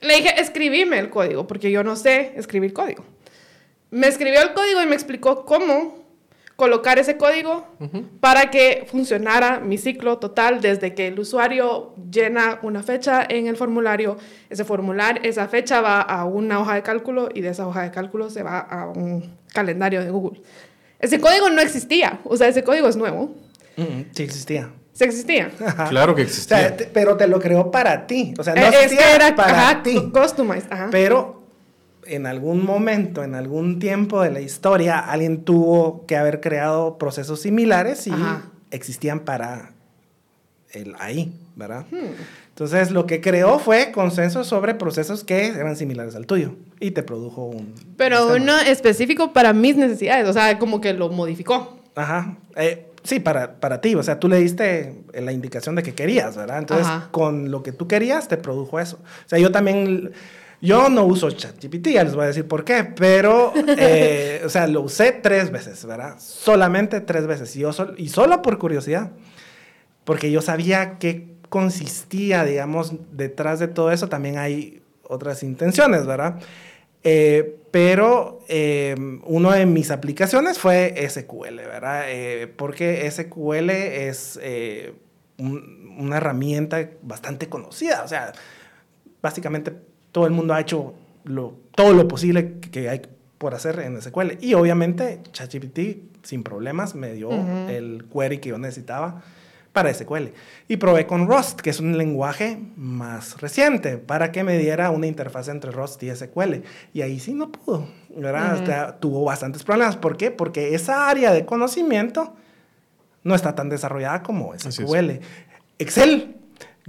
Le dije, escribime el código, porque yo no sé escribir código. Me escribió el código y me explicó cómo colocar ese código para que funcionara mi ciclo total desde que el usuario llena una fecha en el formulario, ese formulario, esa fecha va a una hoja de cálculo y de esa hoja de cálculo se va a un calendario de Google. Ese código no existía, o sea, ese código es nuevo. sí existía. ¿Se existía? claro que existía. pero te lo creó para ti. O sea, no es que era para ti. Customized. Pero en algún momento, en algún tiempo de la historia, alguien tuvo que haber creado procesos similares y existían para el ahí, ¿verdad? Hmm. Entonces, lo que creó fue consenso sobre procesos que eran similares al tuyo y te produjo un... Pero uno específico para mis necesidades, o sea, como que lo modificó. Ajá. Eh, sí, para, para ti, o sea, tú le diste la indicación de que querías, ¿verdad? Entonces, con lo que tú querías, te produjo eso. O sea, yo también yo no uso ChatGPT, ya les voy a decir por qué, pero, eh, o sea, lo usé tres veces, ¿verdad? Solamente tres veces. Y, yo y solo por curiosidad, porque yo sabía qué consistía, digamos, detrás de todo eso. También hay otras intenciones, ¿verdad? Eh, pero eh, una de mis aplicaciones fue SQL, ¿verdad? porque SQL es una herramienta bastante conocida, o sea, básicamente todo el mundo ha hecho lo, todo lo posible que hay por hacer en SQL. Y obviamente ChatGPT sin problemas me dio el query que yo necesitaba para SQL. Y probé con Rust, que es un lenguaje más reciente, para que me diera una interfaz entre Rust y SQL. Y ahí sí no pudo, ¿verdad? tuvo bastantes problemas. ¿Por qué? Porque esa área de conocimiento no está tan desarrollada como SQL. Excel,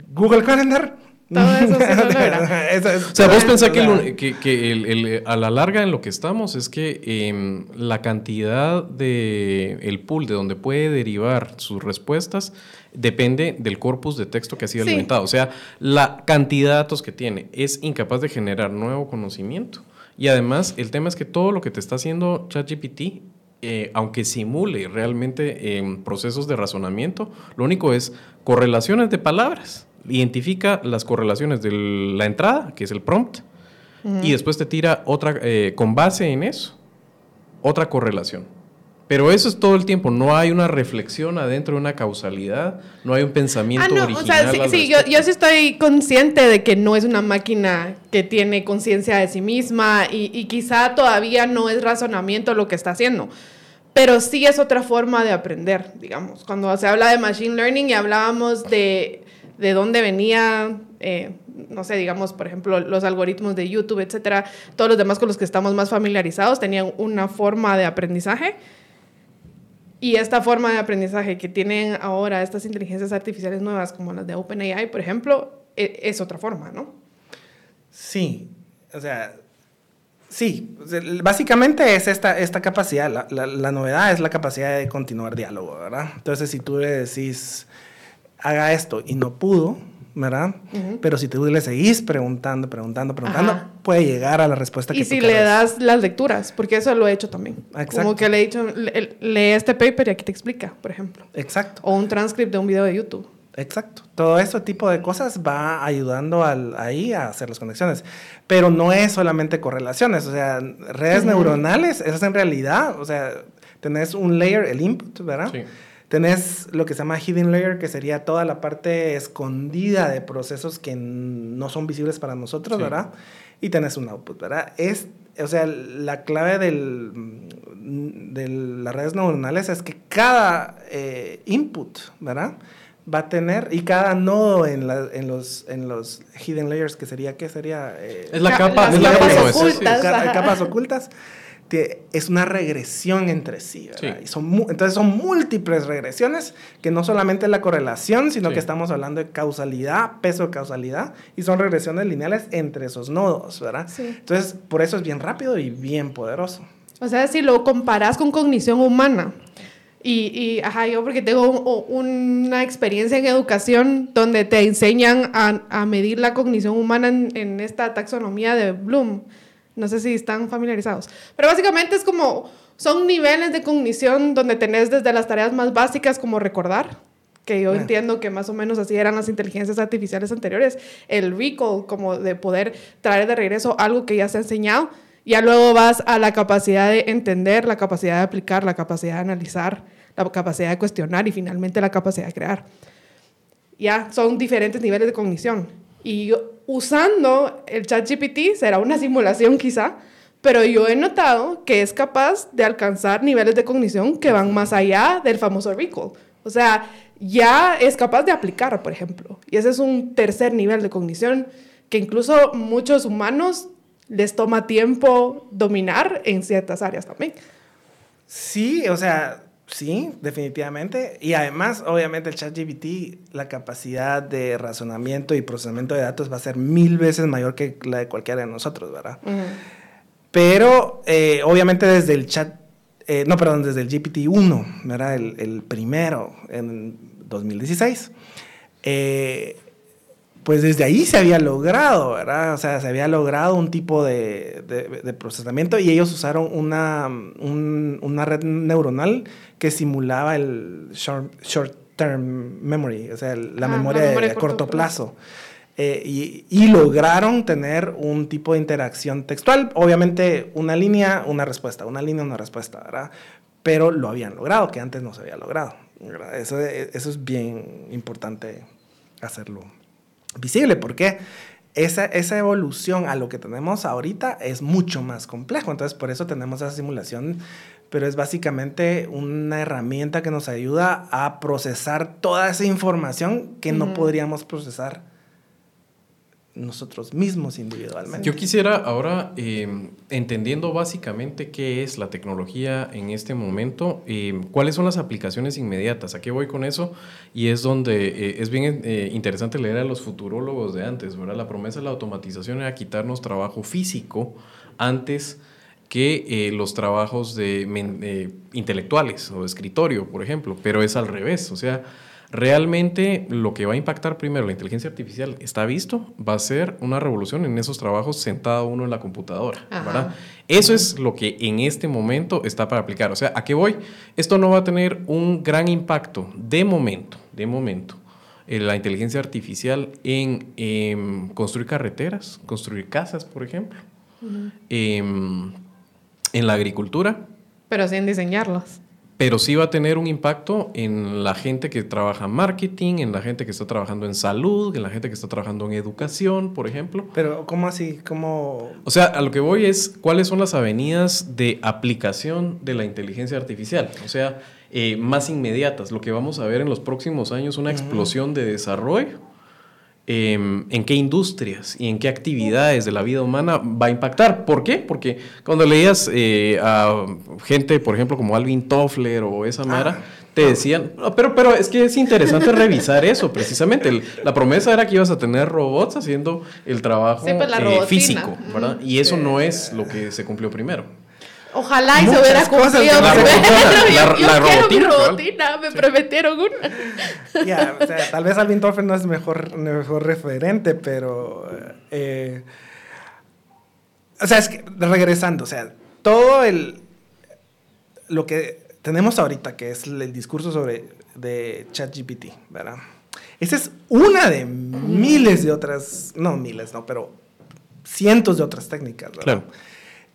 Google Calendar, todo eso se o sea, vos pensás que, a la larga en lo que estamos es que em, la cantidad de el pool de donde puede derivar sus respuestas depende del corpus de texto que ha sido alimentado. O sea, la cantidad de datos que tiene es incapaz de generar nuevo conocimiento. Y además, el tema es que todo lo que te está haciendo ChatGPT eh, aunque simule realmente em, procesos de razonamiento, lo único es correlaciones de palabras. Identifica las correlaciones de la entrada, que es el prompt, y después te tira otra, eh, con base en eso, otra correlación. Pero eso es todo el tiempo, no hay una reflexión adentro de una causalidad, no hay un pensamiento ah, no, original. O sea, sí, yo, yo, sí estoy consciente de que no es una máquina que tiene conciencia de sí misma y, y quizá todavía no es razonamiento lo que está haciendo pero sí es otra forma de aprender, digamos. Cuando se habla de machine learning y hablábamos de, de dónde venía, eh, no sé, digamos, por ejemplo, los algoritmos de YouTube, etcétera, todos los demás con los que estamos más familiarizados tenían una forma de aprendizaje. Y esta forma de aprendizaje que tienen ahora estas inteligencias artificiales nuevas, como las de OpenAI, por ejemplo, e, es otra forma, ¿no? Sí, o sea, Sí, básicamente es esta, esta capacidad, la, la, novedad es la capacidad de continuar diálogo, ¿verdad? Entonces, si tú le decís, haga esto y no pudo, ¿verdad? Pero si tú le seguís preguntando, preguntando, preguntando, puede llegar a la respuesta que Y si le das las lecturas, porque eso lo he hecho también. Exacto. Como que le he dicho, lee este paper y aquí te explica, por ejemplo. Exacto. O un transcript de un video de YouTube. Exacto. Todo ese tipo de cosas va ayudando al, ahí a hacer las conexiones. Pero no es solamente correlaciones. O sea, redes neuronales, eso es en realidad, o sea, tenés un layer, el input, ¿verdad? Sí. Tenés lo que se llama hidden layer, que sería toda la parte escondida de procesos que no son visibles para nosotros, ¿verdad? Y tenés un output, ¿verdad? Es, o sea, la clave del, de las redes neuronales es que cada eh, input, ¿verdad? va a tener y cada nodo en, la, en, los, en los hidden layers que sería qué sería eh, es la capa las capas ocultas, capas ocultas es una regresión entre sí, Y son entonces son múltiples regresiones que no solamente la correlación sino que estamos hablando de causalidad peso de causalidad y son regresiones lineales entre esos nodos verdad entonces por eso es bien rápido y bien poderoso. O sea si lo comparas con cognición humana y, y, ajá, yo porque tengo una experiencia en educación donde te enseñan a, a medir la cognición humana en, en, esta taxonomía de Bloom. No sé si están familiarizados. Pero básicamente es como, son niveles de cognición donde tenés desde las tareas más básicas como recordar, que yo entiendo que más o menos así eran las inteligencias artificiales anteriores, el recall, como de poder traer de regreso algo que ya se ha enseñado ya luego vas a la capacidad de entender, la capacidad de aplicar, la capacidad de analizar, la capacidad de cuestionar y finalmente la capacidad de crear. Ya son diferentes niveles de cognición. Y usando el ChatGPT será una simulación quizá, pero yo he notado que es capaz de alcanzar niveles de cognición que van más allá del famoso recall. O sea, ya es capaz de aplicar, por ejemplo. Y ese es un tercer nivel de cognición que incluso muchos humanos les toma tiempo dominar en ciertas áreas también. Sí, o sea, sí, definitivamente. Y además, obviamente, el ChatGPT, la capacidad de razonamiento y procesamiento de datos va a ser mil veces mayor que la de cualquiera de nosotros, ¿verdad? Pero, eh, obviamente, desde el chat, eh, no, perdón, desde el GPT-1, ¿verdad? El, el, primero en 2016. Eh, pues desde ahí se había logrado, ¿verdad? O sea, se había logrado un tipo de, de, procesamiento y ellos usaron una, una, red neuronal que simulaba el short, short term memory, o sea, la, ah, memoria, de, corto, plazo. Eh, y, y, lograron tener un tipo de interacción textual, obviamente una línea, una respuesta, una línea, una respuesta, ¿verdad? Pero lo habían logrado, que antes no se había logrado. Eso, eso es bien importante hacerlo visible, porque esa, esa evolución a lo que tenemos ahorita es mucho más complejo. Entonces, por eso tenemos esa simulación, pero es básicamente una herramienta que nos ayuda a procesar toda esa información que no podríamos procesar nosotros mismos individualmente. Yo quisiera ahora, em, entendiendo básicamente qué es la tecnología en este momento, em, cuáles son las aplicaciones inmediatas, a qué voy con eso, y es donde eh, es bien eh, interesante leer a los futurólogos de antes, ¿verdad? La promesa de la automatización era quitarnos trabajo físico antes que eh, los trabajos de, intelectuales o de escritorio, por ejemplo, pero es al revés, o sea, Realmente lo que va a impactar primero la inteligencia artificial, está visto, va a ser una revolución en esos trabajos sentado uno en la computadora, ¿verdad? Eso es lo que en este momento está para aplicar. O sea, ¿a qué voy? Esto no va a tener un gran impacto de momento, de momento la inteligencia artificial en em, construir carreteras, construir casas, por ejemplo, em, en la agricultura. Pero sin diseñarlos pero sí va a tener un impacto en la gente que trabaja en marketing, en la gente que está trabajando en salud, en la gente que está trabajando en educación, por ejemplo. Pero, ¿cómo así? ¿Cómo...? O sea, a lo que voy es cuáles son las avenidas de aplicación de la inteligencia artificial. O sea, eh, más inmediatas. Lo que vamos a ver en los próximos años, una explosión de desarrollo Em, en qué industrias y en qué actividades de la vida humana va a impactar. ¿Por qué? Porque cuando leías eh, a gente, por ejemplo, como Alvin Toffler o esa Mara, ah. te decían, pero, pero es que es interesante revisar eso, precisamente. la promesa era que ibas a tener robots haciendo el trabajo pues, eh, físico, ¿verdad? Y eso no es lo que se cumplió primero. Ojalá y se hubiera cumplido. La, la, yo, la, robotina, mi robotina, me prometieron una. Ya, o sea, tal vez Alvin Toffler no es mejor, mejor referente, pero. Eh, o sea, es que regresando, o sea, todo el. Lo que tenemos ahorita, que es el discurso sobre de ChatGPT, ¿verdad? Esa es una de miles de otras, no miles, no, pero cientos de otras técnicas, ¿verdad? Claro.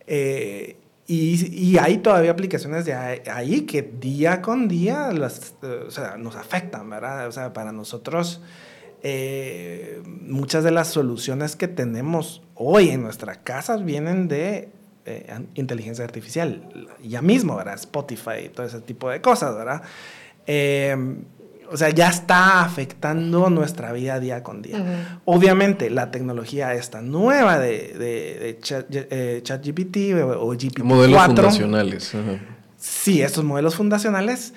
Eh, y, hay todavía aplicaciones de ahí que día con día las, o sea, nos afectan, ¿verdad? O sea, para nosotros eh, muchas de las soluciones que tenemos hoy en nuestras casas vienen de eh, inteligencia artificial. Ya mismo, ¿verdad? Spotify y todo ese tipo de cosas, ¿verdad? Eh, o sea, ya está afectando nuestra vida día con día. Obviamente, la tecnología esta nueva de, de, eh, ChatGPT o, GPT-4. Modelos fundacionales. Sí, estos modelos fundacionales,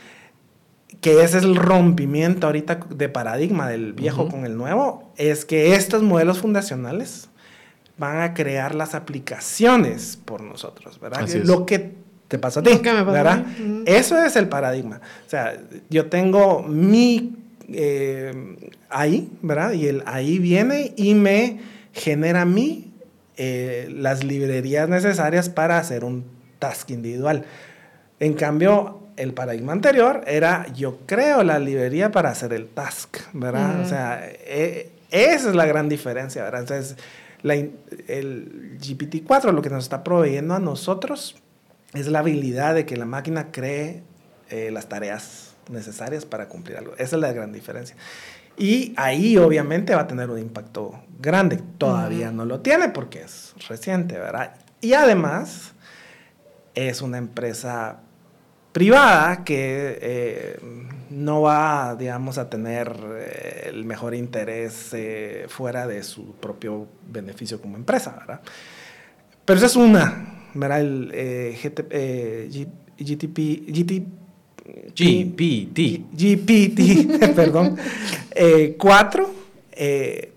que ese es el rompimiento ahorita de paradigma del viejo con el nuevo, es que estos modelos fundacionales van a crear las aplicaciones por nosotros, ¿verdad? Lo que te pasa a ti, ¿verdad? Eso es el paradigma. O sea, yo tengo mi eh, ahí, ¿verdad? Y el ahí viene y me genera a mí eh, las librerías necesarias para hacer un task individual. En cambio, el paradigma anterior era yo creo la librería para hacer el task, ¿verdad? O sea, eh, esa es la gran diferencia, ¿verdad? Entonces, el GPT-4 lo que nos está proveyendo a nosotros es la habilidad de que la máquina cree eh, las tareas necesarias para cumplir algo. Esa es la gran diferencia. Y ahí obviamente va a tener un impacto grande. Todavía no lo tiene porque es reciente, ¿verdad? Y además es una empresa privada que eh, no va, digamos, a tener eh, el mejor interés fuera de su propio beneficio como empresa, ¿verdad? Pero esa es una, ¿verdad? El eh, GTP, GTP, GPT. GPT, perdón. 4 eh,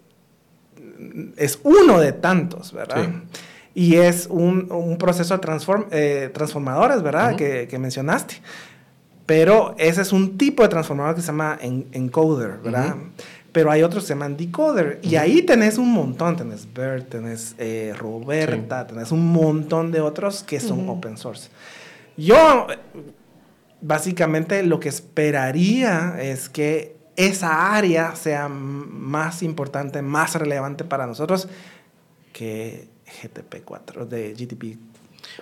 es uno de tantos, ¿verdad? Y es un, un proceso transform, eh, transformadores, ¿verdad? que, que, mencionaste. Pero ese es un tipo de transformador que se llama encoder, ¿verdad? Pero hay otros que se llaman decoder. Y ahí tenés un montón, tenés Bert, tenés eh, Roberta, tenés un montón de otros que son open source. Yo, básicamente, lo que esperaría es que esa área sea más importante, más relevante para nosotros que GTP4, de GTP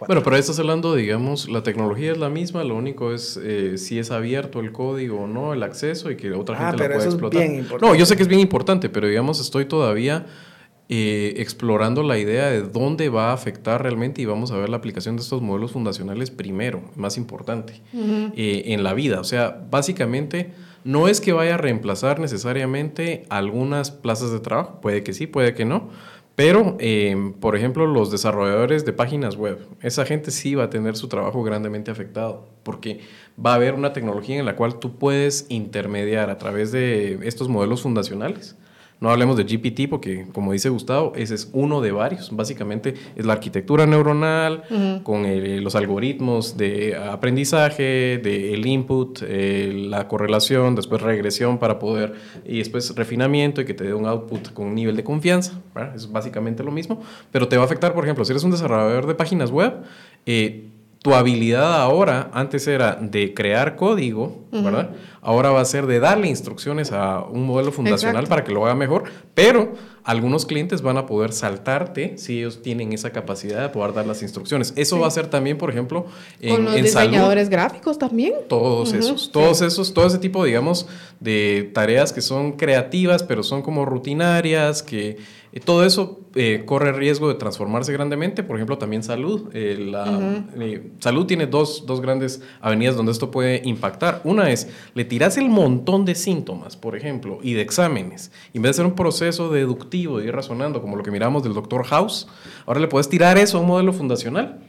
bueno, pero estás hablando, digamos, la tecnología es la misma, lo único es eh, si es abierto el código o no, el acceso y que otra ah, gente lo pueda explotar. Es bien importante. No, yo sé que es bien importante, pero digamos, estoy todavía eh, explorando la idea de dónde va a afectar realmente y vamos a ver la aplicación de estos modelos fundacionales primero, más importante, eh, en la vida. O sea, básicamente no es que vaya a reemplazar necesariamente algunas plazas de trabajo, puede que sí, puede que no pero, em, por ejemplo, los desarrolladores de páginas web, esa gente sí va a tener su trabajo grandemente afectado, porque va a haber una tecnología en la cual tú puedes intermediar a través de estos modelos fundacionales No hablemos de GPT porque, como dice Gustavo, ese es uno de varios. Básicamente es la arquitectura neuronal con los algoritmos de aprendizaje, del input, la correlación, después regresión para poder, y después refinamiento y que te dé un output con un nivel de confianza. Es básicamente lo mismo, pero te va a afectar, por ejemplo, si eres un desarrollador de páginas web, eh, tu habilidad ahora, antes era de crear código, ¿verdad? Ahora va a ser de darle instrucciones a un modelo fundacional para que lo haga mejor, pero algunos clientes van a poder saltarte si ellos tienen esa capacidad de poder dar las instrucciones. Eso va a ser también, por ejemplo, en, Con los diseñadores gráficos también. Todos esos, todos esos, todo ese tipo, digamos, de tareas que son creativas, pero son como rutinarias, que eh, todo eso eh, corre riesgo de transformarse grandemente. Por ejemplo, también salud. Eh, la, salud tiene dos, dos, grandes avenidas donde esto puede impactar. Una es, le tiras el montón de síntomas, por ejemplo, y de exámenes. Y en vez de ser un proceso deductivo de ir razonando, como lo que miramos del doctor House, ahora le puedes tirar eso a un modelo fundacional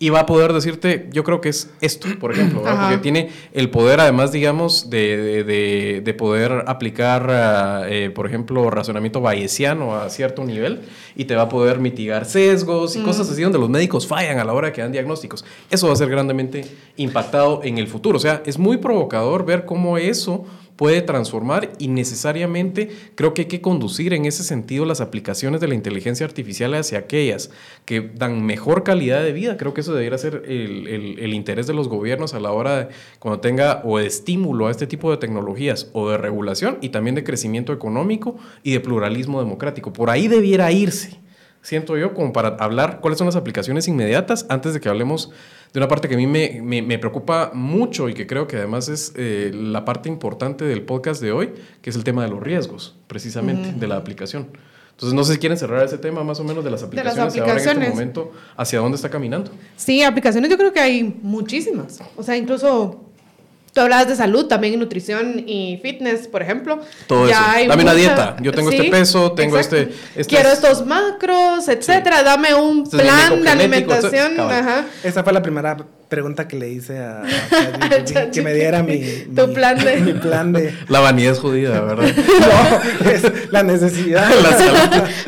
y va a poder decirte, yo creo que es esto, por ejemplo, porque tiene el poder, además, digamos, de, de, de poder aplicar, eh, por ejemplo, razonamiento bayesiano a cierto nivel y te va a poder mitigar sesgos y cosas así donde los médicos fallan a la hora que dan diagnósticos. Eso va a ser grandemente impactado en el futuro. O sea, es muy provocador ver cómo eso puede transformar y necesariamente creo que hay que conducir en ese sentido las aplicaciones de la inteligencia artificial hacia aquellas que dan mejor calidad de vida. Creo que eso debería ser el, interés de los gobiernos a la hora de cuando tenga o de estímulo a este tipo de tecnologías o de regulación y también de crecimiento económico y de pluralismo democrático. Por ahí debiera irse siento yo, como para hablar cuáles son las aplicaciones inmediatas antes de que hablemos de una parte que a mí me, me, preocupa mucho y que creo que además es eh, la parte importante del podcast de hoy, que es el tema de los riesgos, precisamente, de la aplicación. Entonces, no sé si quieren cerrar ese tema más o menos de las aplicaciones, de las aplicaciones. ahora en este momento, hacia dónde está caminando. Sí, aplicaciones yo creo que hay muchísimas. O sea, incluso Tú hablabas de salud, también nutrición y fitness, por ejemplo. Todo ya eso. Dame una dieta. Yo tengo este peso, tengo este, Quiero estos macros, etcétera. Dame un este plan de alimentación. Ajá. Esa fue la primera pregunta que le hice a, que me diera mi, tu plan de mi plan de la vanidad es jodida verdad no es la necesidad.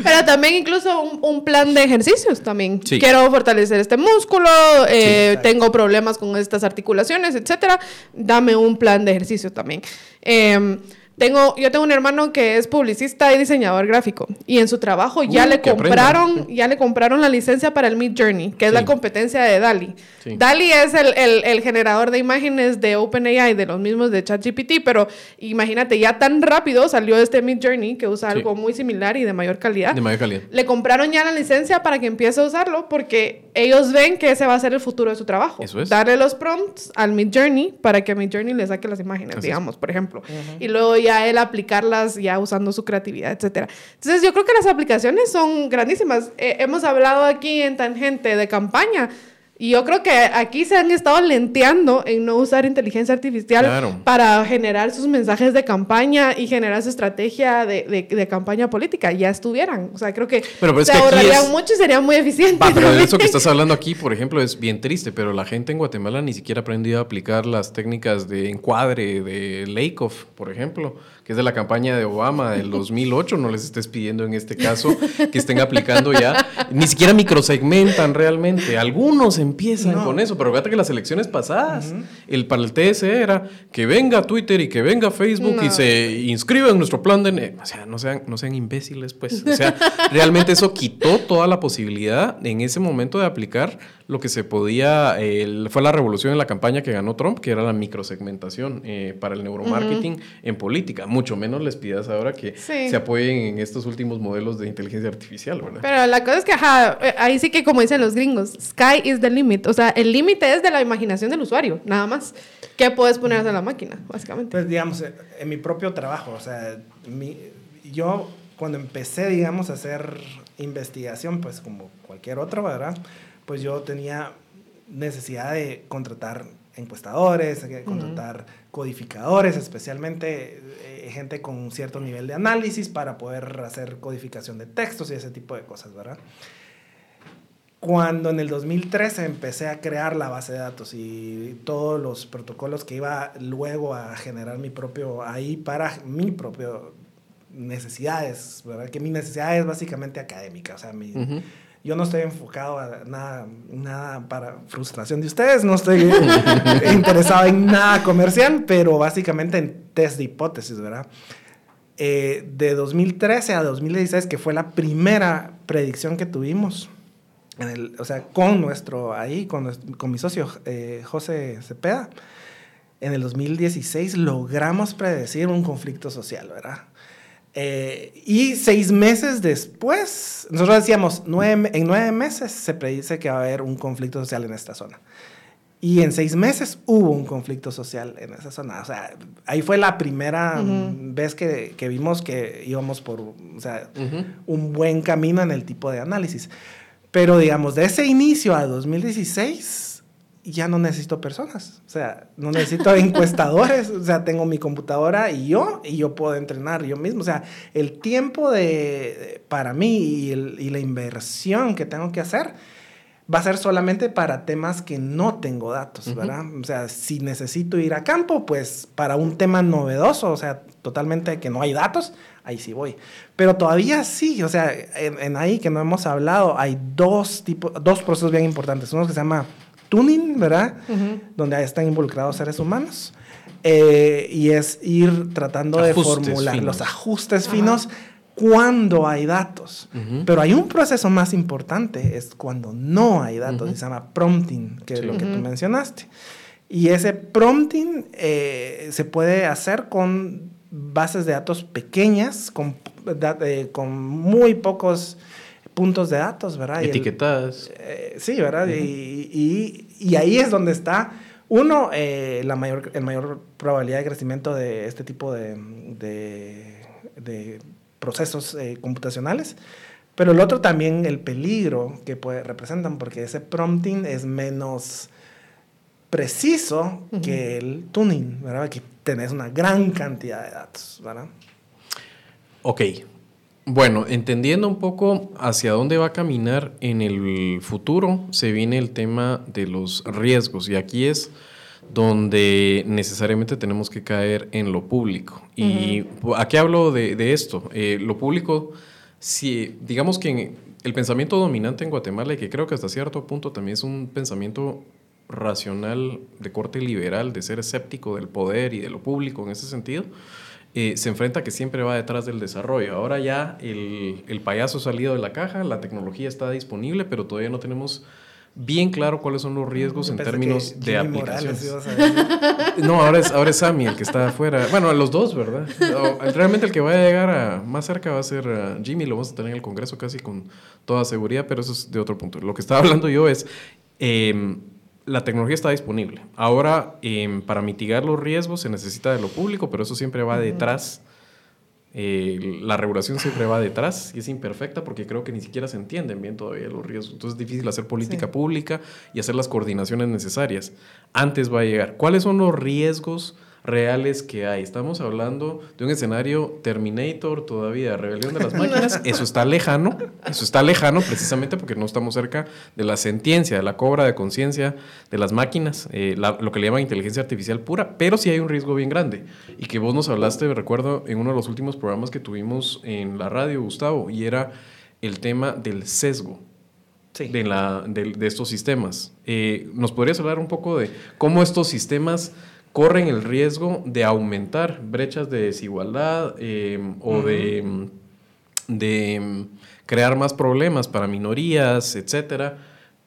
Pero también incluso un, plan de ejercicios también. Quiero fortalecer este músculo eh, tengo problemas con estas articulaciones etcétera. Dame un plan de ejercicio también. Eh, tengo, yo tengo un hermano que es publicista y diseñador gráfico y en su trabajo ya le compraron, ya le compraron la licencia para el Mid Journey, que es la competencia de DALI. DALI es el, el, generador de imágenes de OpenAI, de los mismos de ChatGPT, pero imagínate, ya tan rápido salió este Mid Journey que usa algo muy similar y de mayor calidad. De mayor calidad. Le compraron ya la licencia para que empiece a usarlo porque ellos ven que ese va a ser el futuro de su trabajo. Eso es. Darle los prompts al Mid Journey para que Mid Journey le saque las imágenes, digamos, por ejemplo. Y luego ya él aplicarlas ya usando su creatividad, etcétera. Entonces yo creo que las aplicaciones son grandísimas. Eh, hemos hablado aquí en Tangente de campaña y yo creo que aquí se han estado lenteando en no usar inteligencia artificial para generar sus mensajes de campaña y generar su estrategia de, de, campaña política. Ya estuvieran. O sea, creo que se ahorrarían mucho y sería muy eficiente. pero eso que estás hablando aquí, por ejemplo, es bien triste, pero la gente en Guatemala ni siquiera ha aprendido a aplicar las técnicas de encuadre de Lakoff, por ejemplo que es de la campaña de Obama del 2008, no les estés pidiendo en este caso que estén aplicando ya, ni siquiera microsegmentan realmente, algunos empiezan con eso, pero fíjate que las elecciones pasadas, el para el TS era que venga Twitter y que venga Facebook y se inscriba en nuestro plan de... O sea, no sean, no sean imbéciles, pues. O sea, realmente eso quitó toda la posibilidad en ese momento de aplicar lo que se podía, fue la revolución en la campaña que ganó Trump, que era la microsegmentación eh, para el neuromarketing en política. Mucho menos les pidas ahora que se apoyen en estos últimos modelos de inteligencia artificial, ¿verdad? Pero la cosa es que, ajá, eh, ahí sí que como dicen los gringos, sky is the limit. O sea, el límite es de la imaginación del usuario, nada más. ¿Qué puedes poner a la máquina, básicamente? Pues, digamos, en mi propio trabajo, o sea, yo cuando empecé, digamos, a hacer investigación, pues como cualquier otro, ¿verdad? Pues yo tenía necesidad de contratar encuestadores, de contratar codificadores, especialmente eh, gente con un cierto nivel de análisis para poder hacer codificación de textos y ese tipo de cosas, ¿verdad? Cuando en el 2013 empecé a crear la base de datos y todos los protocolos que iba luego a generar mi propio ahí para mi propio necesidades, ¿verdad? Que mi necesidad es básicamente académica, o sea, mi, yo no estoy enfocado a nada, nada para frustración de ustedes, no estoy interesado en nada comercial, pero básicamente en test de hipótesis, ¿verdad? Eh, de 2013 a 2016, que fue la primera predicción que tuvimos, o sea, con nuestro, ahí, con, con mi socio eh, José Cepeda, en el 2016 logramos predecir un conflicto social, ¿verdad? Eh, y seis meses después, nosotros decíamos, nueve, en nueve meses se predice que va a haber un conflicto social en esta zona. Y en seis meses hubo un conflicto social en esa zona. O sea, ahí fue la primera vez que, que, vimos que íbamos por o sea, un buen camino en el tipo de análisis. Pero digamos, de ese inicio a 2016, ya no necesito personas, o sea, no necesito encuestadores, o sea, tengo mi computadora y yo, y yo puedo entrenar yo mismo, o sea, el tiempo de, para mí y, y la inversión que tengo que hacer va a ser solamente para temas que no tengo datos, ¿verdad? O sea, si necesito ir a campo, pues para un tema novedoso, o sea, totalmente que no hay datos, ahí sí voy. Pero todavía sí, o sea, en, en ahí que no hemos hablado, hay dos tipos, dos procesos bien importantes. Uno que se llama tuning, ¿verdad? Donde están involucrados seres humanos. Eh, y es ir tratando de formular los ajustes finos cuando hay datos. Pero hay un proceso más importante, es cuando no hay datos, y se llama prompting, que es lo que tú mencionaste. Y ese prompting eh, se puede hacer con bases de datos pequeñas, con, eh, con muy pocos puntos de datos, ¿verdad? Etiquetadas. Eh, sí, ¿verdad? y, y, ahí es donde está, uno, eh, la mayor, el mayor probabilidad de crecimiento de este tipo de, de, procesos eh, computacionales, pero el otro también el peligro que puede, representan, porque ese prompting es menos preciso que el tuning, ¿verdad? Que tenés una gran cantidad de datos, ¿verdad? Ok, bueno, entendiendo un poco hacia dónde va a caminar en el futuro, se viene el tema de los riesgos y aquí es donde necesariamente tenemos que caer en lo público. ¿Y a qué hablo de, esto? Eh, lo público, si digamos que el pensamiento dominante en Guatemala, y que creo que hasta cierto punto también es un pensamiento racional de corte liberal, de ser escéptico del poder y de lo público en ese sentido, eh, se enfrenta que siempre va detrás del desarrollo. Ahora ya el, el, payaso ha salido de la caja, la tecnología está disponible, pero todavía no tenemos bien claro cuáles son los riesgos en términos de aplicación. no, ahora es, ahora es Sammy el que está afuera. Bueno, los dos, ¿verdad? realmente el que vaya a llegar a, más cerca va a ser uh, Jimmy, lo vamos a tener en el Congreso casi con toda seguridad, pero eso es de otro punto. Lo que estaba hablando yo es... Eh, la tecnología está disponible. Ahora, em, para mitigar los riesgos se necesita de lo público, pero eso siempre va detrás. Eh, la regulación siempre va detrás y es imperfecta porque creo que ni siquiera se entienden bien todavía los riesgos. Entonces es difícil hacer política pública y hacer las coordinaciones necesarias. Antes va a llegar. ¿Cuáles son los riesgos? Reales que hay. Estamos hablando de un escenario Terminator todavía, rebelión de las máquinas. Eso está lejano, eso está lejano precisamente porque no estamos cerca de la sentiencia, de la cobra de conciencia de las máquinas, eh, lo que le llaman inteligencia artificial pura, pero sí hay un riesgo bien grande. Y que vos nos hablaste, recuerdo, en uno de los últimos programas que tuvimos en la radio, Gustavo, y era el tema del sesgo. De, la, de, estos sistemas. Eh, ¿Nos podrías hablar un poco de cómo estos sistemas corren el riesgo de aumentar brechas de desigualdad em, o de, de em, crear más problemas para minorías, etcétera,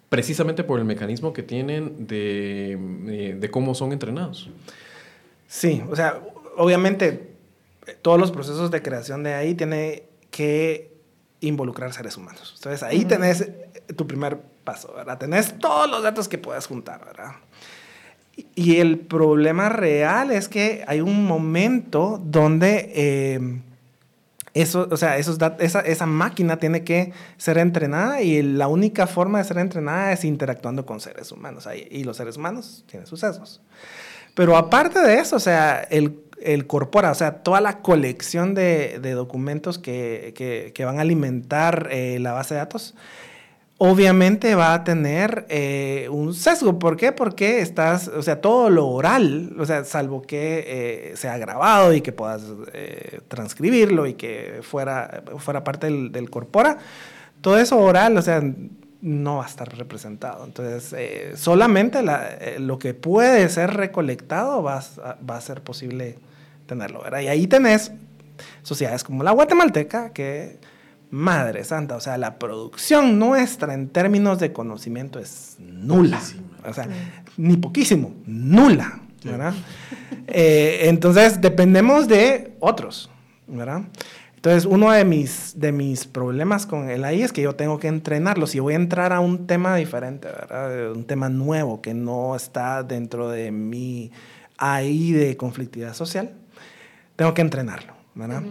precisamente por el mecanismo que tienen de, eh, de, cómo son entrenados. Sí, o sea, obviamente todos los procesos de creación de ahí tiene que involucrar seres humanos. Entonces ahí tenés tu primer paso, ¿verdad? Tenés todos los datos que puedas juntar, ¿verdad? Y el problema real es que hay un momento donde eh, eso, o sea, esa, máquina tiene que ser entrenada y la única forma de ser entrenada es interactuando con seres humanos. Y los seres humanos tienen sus sesgos. Pero aparte de eso, o sea, el, el corpora, o sea, toda la colección de, documentos que, que, que, van a alimentar eh, la base de datos, obviamente va a tener eh, un sesgo. ¿Por qué? Porque estás, o sea, todo lo oral, o sea, salvo que eh, sea grabado y que puedas eh, transcribirlo y que fuera, fuera parte del, corpora, todo eso oral, o sea, no va a estar representado. Entonces, solamente la, lo que puede ser recolectado va a, va a ser posible tenerlo. Y ahí tenés sociedades como la guatemalteca que Madre santa, o sea, la producción nuestra en términos de conocimiento es nula. O sea, ni poquísimo, nula. ¿verdad? Eh, entonces, dependemos de otros. ¿verdad? Entonces, uno de mis, de mis problemas con el AI es que yo tengo que entrenarlo. Si voy a entrar a un tema diferente, ¿verdad? un tema nuevo que no está dentro de mi AI de conflictividad social, tengo que entrenarlo. ¿verdad?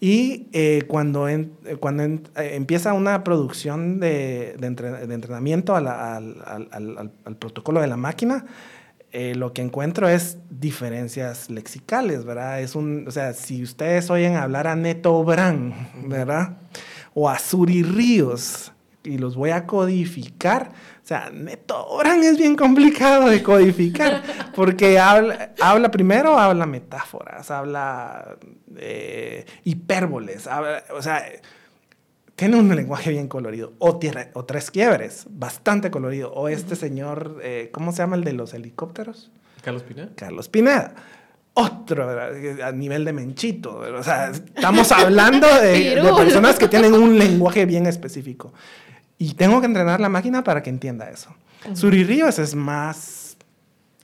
Y eh, cuando, eh, cuando eh, empieza una producción de, de, entrenamiento al, al, al, protocolo de la máquina, lo que encuentro es diferencias lexicales, ¿verdad? Es un, o sea, si ustedes oyen hablar a Neto Brand, ¿verdad? O a Suri Ríos, y los voy a codificar, o sea, Neto es bien complicado de codificar, porque habla, habla primero, habla metáforas, habla eh, hipérboles, o sea, tiene un lenguaje bien colorido, o, o tres quiebres, bastante colorido, o este señor, eh, ¿cómo se llama el de los helicópteros? Carlos Pineda. Carlos Pineda otro a nivel de menchito. O sea, estamos hablando de, de, personas que tienen un lenguaje bien específico. Y tengo que entrenar la máquina para que entienda eso. Uh Ríos es más...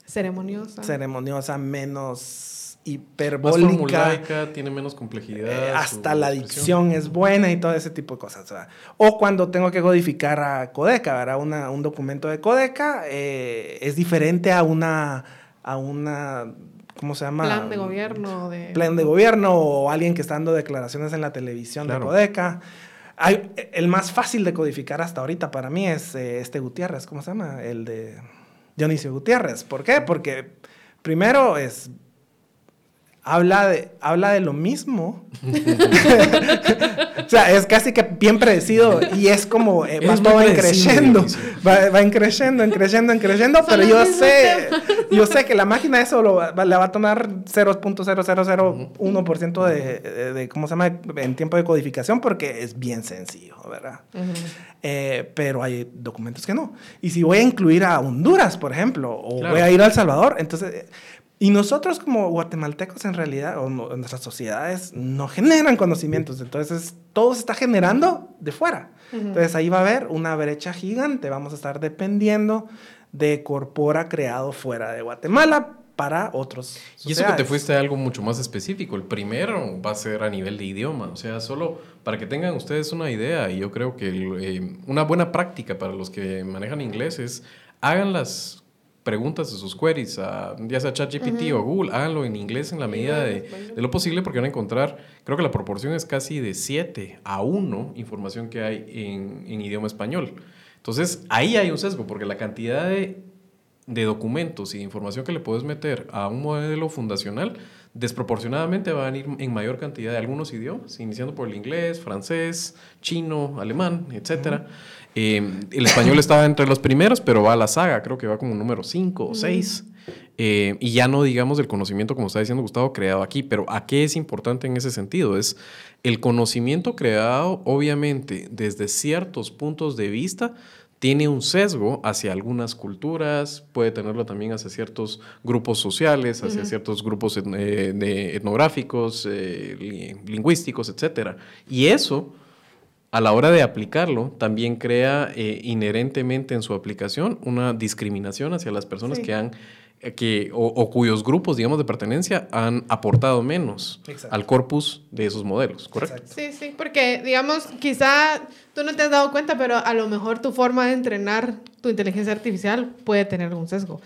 Ceremoniosa. Ceremoniosa, menos hiperbólica. Más tiene menos complejidad. Eh, hasta la dicción es buena y todo ese tipo de cosas. O cuando tengo que codificar a Codeca, ¿verdad? Una, un documento de Codeca eh, es diferente a una, a una ¿cómo se llama? Plan de gobierno. De... Plan de gobierno o alguien que está dando declaraciones en la televisión de Codeca el más fácil de codificar hasta ahorita para mí es eh, este Gutiérrez, ¿cómo se llama? El de Dionisio Gutiérrez. ¿Por qué? Porque primero es habla de, habla de lo mismo. o sea, es casi que bien predecido y es como eh, va todo creciendo. Va, va creciendo, creciendo, creciendo, pero yo sé, yo sé que la máquina eso lo, le va a tomar 0.0001% de, de, de, ¿cómo se llama? En tiempo de codificación porque es bien sencillo, ¿verdad? Eh, pero hay documentos que no. Y si voy a incluir a Honduras, por ejemplo, o voy a ir a El Salvador, entonces y nosotros como guatemaltecos en realidad, o nuestras sociedades, no generan conocimientos. Entonces, todo se está generando de fuera. Entonces, ahí va a haber una brecha gigante. Vamos a estar dependiendo de corpora creado fuera de Guatemala para otros. Y eso que te fuiste a algo mucho más específico. El primero va a ser a nivel de idioma. O sea, solo para que tengan ustedes una idea, y yo creo que eh, una buena práctica para los que manejan inglés es hagan las preguntas de sus queries, a, ya sea ChatGPT o Google, háganlo en inglés en la medida de, de, lo posible porque van a encontrar, creo que la proporción es casi de 7 a 1 información que hay en, en, idioma español. Entonces, ahí hay un sesgo porque la cantidad de, de documentos y de información que le puedes meter a un modelo fundacional desproporcionadamente va a venir en mayor cantidad de algunos idiomas, iniciando por el inglés, francés, chino, alemán, etcétera. Eh, el español estaba entre los primeros, pero va a la saga, creo que va como número 5 o 6. Eh, y ya no digamos el conocimiento, como está diciendo Gustavo, creado aquí, pero ¿a qué es importante en ese sentido? Es el conocimiento creado, obviamente, desde ciertos puntos de vista, tiene un sesgo hacia algunas culturas, puede tenerlo también hacia ciertos grupos sociales, hacia ciertos grupos eh, etnográficos, lingüísticos, etc. Y eso a la hora de aplicarlo, también crea eh, inherentemente en su aplicación una discriminación hacia las personas que han eh, que, o, cuyos grupos, digamos, de pertenencia han aportado menos al corpus de esos modelos, ¿correcto? Sí, sí, porque, digamos, quizá tú no te has dado cuenta, pero a lo mejor tu forma de entrenar tu inteligencia artificial puede tener un sesgo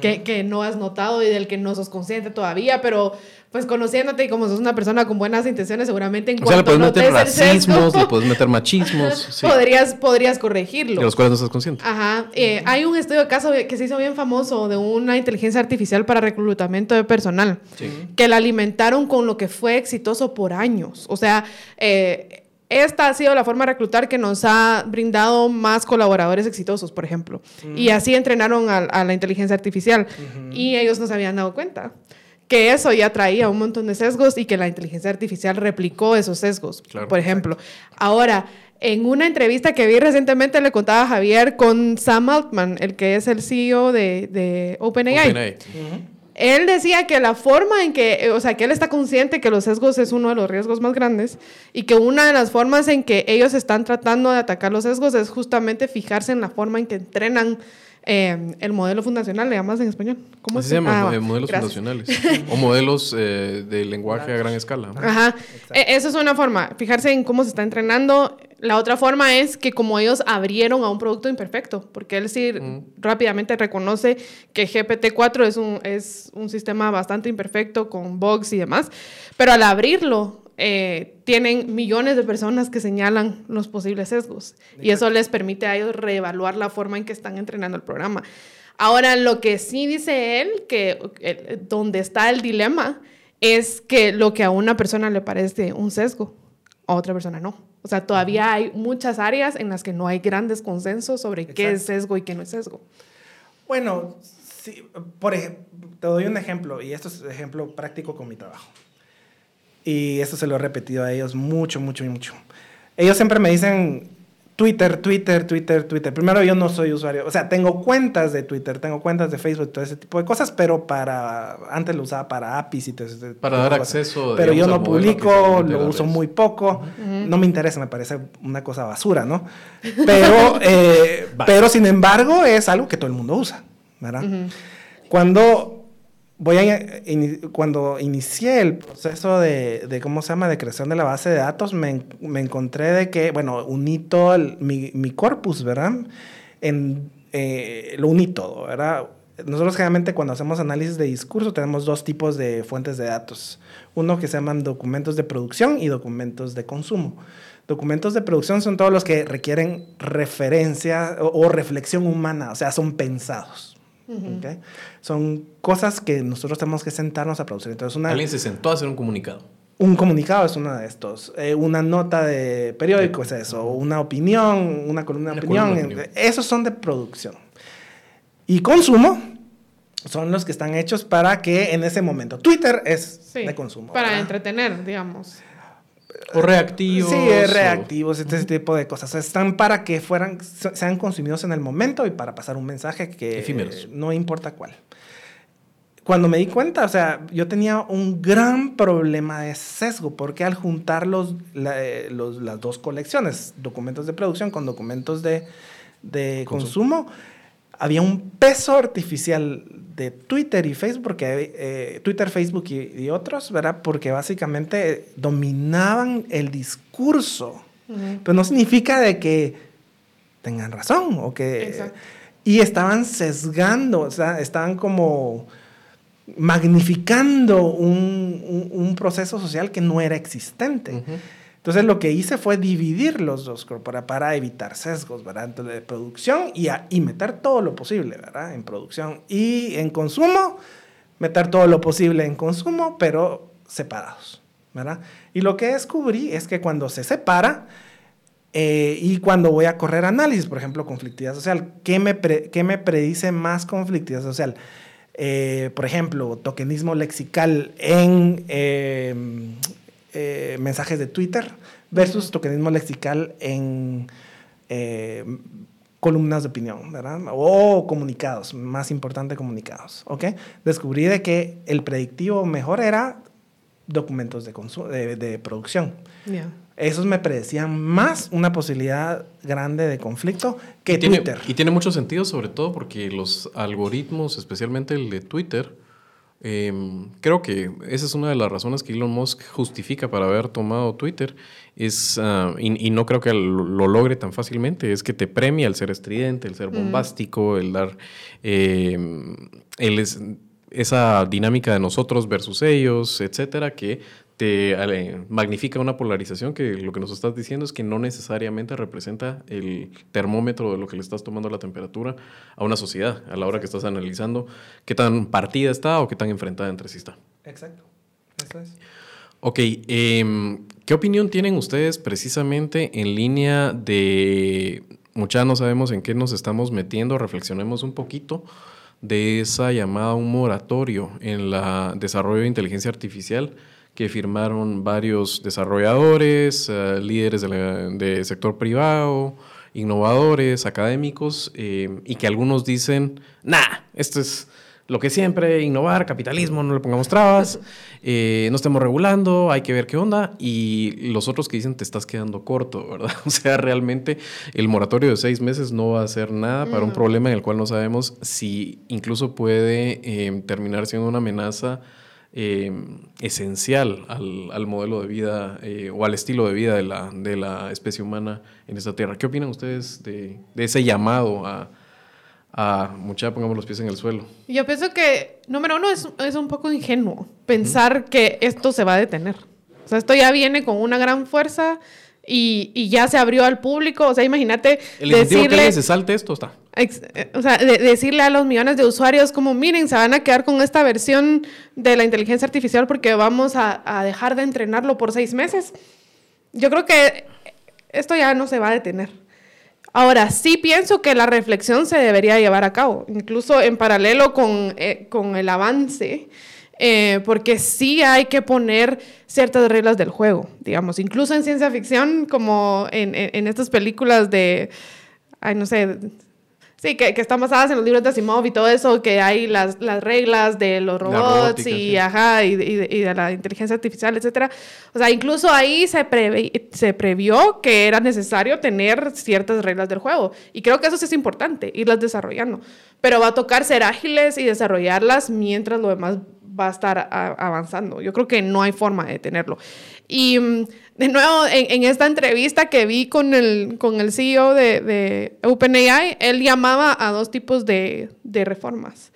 que, que, no has notado y del que no sos consciente todavía, pero pues conociéndote y como sos una persona con buenas intenciones, seguramente en o sea, le puedes meter racismos, le puedes meter machismos. podrías, podrías corregirlo. De los cuales no estás consciente. Ajá. Eh, hay un estudio de caso que se hizo bien famoso de una inteligencia artificial para reclutamiento de personal, que la alimentaron con lo que fue exitoso por años. O sea, eh, esta ha sido la forma de reclutar que nos ha brindado más colaboradores exitosos, por ejemplo. Y así entrenaron a, a la inteligencia artificial. Y ellos no se habían dado cuenta que eso ya traía un montón de sesgos y que la inteligencia artificial replicó esos sesgos, Claro. por ejemplo. Ahora, en una entrevista que vi recientemente le contaba a Javier con Sam Altman, el que es el CEO de, de OpenAI. OpenAI. Él decía que la forma en que, eh, o sea, que él está consciente que los sesgos es uno de los riesgos más grandes y que una de las formas en que ellos están tratando de atacar los sesgos es justamente fijarse en la forma en que entrenan eh, el modelo fundacional, le llamas en español. ¿Cómo Así se llama, Ah, eh, modelos gracias. fundacionales. o modelos eh, de lenguaje a gran escala. Ajá. E- Esa es una forma, fijarse en cómo se está entrenando. La otra forma es que como ellos abrieron a un producto imperfecto, porque él sí rápidamente reconoce que GPT-4 es un, es un sistema bastante imperfecto con bugs y demás, pero al abrirlo eh, tienen millones de personas que señalan los posibles sesgos y eso les permite a ellos reevaluar la forma en que están entrenando el programa. Ahora, lo que sí dice él, que eh, donde está el dilema, es que lo que a una persona le parece un sesgo, a otra persona no. O sea, todavía hay muchas áreas en las que no hay grandes consensos sobre qué es sesgo y qué no es sesgo. Bueno, sí, por ejemplo, te doy un ejemplo, y esto es ejemplo práctico con mi trabajo. Y esto se lo he repetido a ellos mucho, mucho y mucho. Ellos siempre me dicen Twitter, Twitter, Twitter, Twitter. Primero, yo no soy usuario, o sea, tengo cuentas de Twitter, tengo cuentas de Facebook, todo ese tipo de cosas, pero para, antes lo usaba para APIs y todo ese tipo Para de dar cosas. acceso, Pero yo no publico, lo uso redes. muy poco, no me interesa, me parece una cosa basura, ¿no? Pero, eh, pero sin embargo, es algo que todo el mundo usa, ¿verdad? Cuando voy a cuando inicié el proceso de, de, cómo se llama de creación de la base de datos me, me encontré de que bueno uní todo mi, corpus verdad en, eh, lo uní todo verdad nosotros generalmente cuando hacemos análisis de discurso tenemos dos tipos de fuentes de datos. Uno que se llaman documentos de producción y documentos de consumo. Documentos de producción son todos los que requieren referencia o reflexión humana, o sea, son pensados. ¿Ok? Son cosas que nosotros tenemos que sentarnos a producir. Entonces, una, Alguien se sentó a hacer un comunicado. un comunicado es uno de estos. Eh, una nota de periódico es eso. Una opinión, una columna de opinión. columna de opinión. Esos son de producción. Y consumo son los que están hechos para que en ese momento. Twitter es Sí, de consumo. Para ¿verdad? entretener, digamos. O reactivos. Sí, es o- reactivos, este tipo de cosas. Están para que fueran, se- sean consumidos en el momento y para pasar un mensaje que Efímeros. no importa cuál. Cuando me di cuenta, o sea, yo tenía un gran problema de sesgo, porque al juntar los, la- eh, los- las dos colecciones, documentos de producción con documentos de, de consumo, había un peso artificial de Twitter y Facebook, porque eh, Twitter, Facebook y, y otros, ¿verdad? Porque básicamente dominaban el discurso. Pero no significa de que tengan razón o que... Exacto. Y estaban sesgando, o sea, estaban como magnificando un, un- un proceso social que no era existente. Entonces lo que hice fue dividir los dos para, para evitar sesgos, ¿verdad? Entonces, de producción y, y meter todo lo posible, ¿verdad? En producción y en consumo, meter todo lo posible en consumo, pero separados, ¿verdad? Y lo que descubrí es que cuando se separa eh, y cuando voy a correr análisis, por ejemplo, conflictividad social, ¿qué me, qué me predice más conflictividad social? Eh, por ejemplo, tokenismo lexical en eh, eh, mensajes de Twitter versus tokenismo lexical en eh, columnas de opinión, ¿verdad? O comunicados, más importante comunicados, ¿ok? Descubrí de que el predictivo mejor era documentos de, de, de producción. Esos me predecían más una posibilidad grande de conflicto que y tiene, Twitter. Y tiene mucho sentido, sobre todo porque los algoritmos, especialmente el de Twitter, eh, creo que esa es una de las razones que Elon Musk justifica para haber tomado Twitter. Es, ah, y, y no creo que lo, lo logre tan fácilmente, es que te premia el ser estridente, el ser bombástico, el dar eh, el es- esa dinámica de nosotros versus ellos, etcétera, que te magnifica una polarización que lo que nos estás diciendo es que no necesariamente representa el termómetro de lo que le estás tomando la temperatura a una sociedad a la hora que estás analizando qué tan partida está o qué tan enfrentada entre sí está. Exacto. Eso es. Ok, em, ¿qué opinión tienen ustedes precisamente en línea de, mucha no sabemos en qué nos estamos metiendo, reflexionemos un poquito de esa llamada un moratorio en la desarrollo de inteligencia artificial que firmaron varios desarrolladores, eh, líderes del sector privado, innovadores, académicos, eh, y que algunos dicen, nah, esto es lo que siempre, innovar, capitalismo, no le pongamos trabas, eh, no estemos regulando, hay que ver qué onda, y los otros que dicen te estás quedando corto, ¿verdad? O sea, realmente el moratorio de seis meses no va a hacer nada para un problema en el cual no sabemos si incluso puede terminar siendo una amenaza eh, esencial al, modelo de vida eh, o al estilo de vida de la, de la especie humana en esta tierra. ¿Qué opinan ustedes de, ese llamado a, a mucha pongamos los pies en el suelo? Yo pienso que, número uno, es, es un poco ingenuo pensar que esto se va a detener. O sea, esto ya viene con una gran fuerza y, y ya se abrió al público. O sea, imagínate. El decirle, que se salte esto está. Eh, o sea, decirle a los millones de usuarios como, miren, se van a quedar con esta versión de la inteligencia artificial porque vamos a, a dejar de entrenarlo por seis meses. Yo creo que esto ya no se va a detener. Ahora, sí pienso que la reflexión se debería llevar a cabo, incluso en paralelo con, eh, con el avance eh, porque sí hay que poner ciertas reglas del juego, digamos, incluso en ciencia ficción, como en, en, estas películas de, ay, no sé, sí, que, que, están basadas en los libros de Asimov y todo eso, que hay las, las reglas de los robots y, ajá, y, y, de, la inteligencia artificial, etcétera. O sea, incluso ahí se, se previó que era necesario tener ciertas reglas del juego. Y creo que eso sí es importante, irlas desarrollando. Pero va a tocar ser ágiles y desarrollarlas mientras lo demás va a estar avanzando. Yo creo que no hay forma de detenerlo. Y mm, de nuevo, en, esta entrevista que vi con el, con el CEO de, de OpenAI, él llamaba a dos tipos de, de reformas.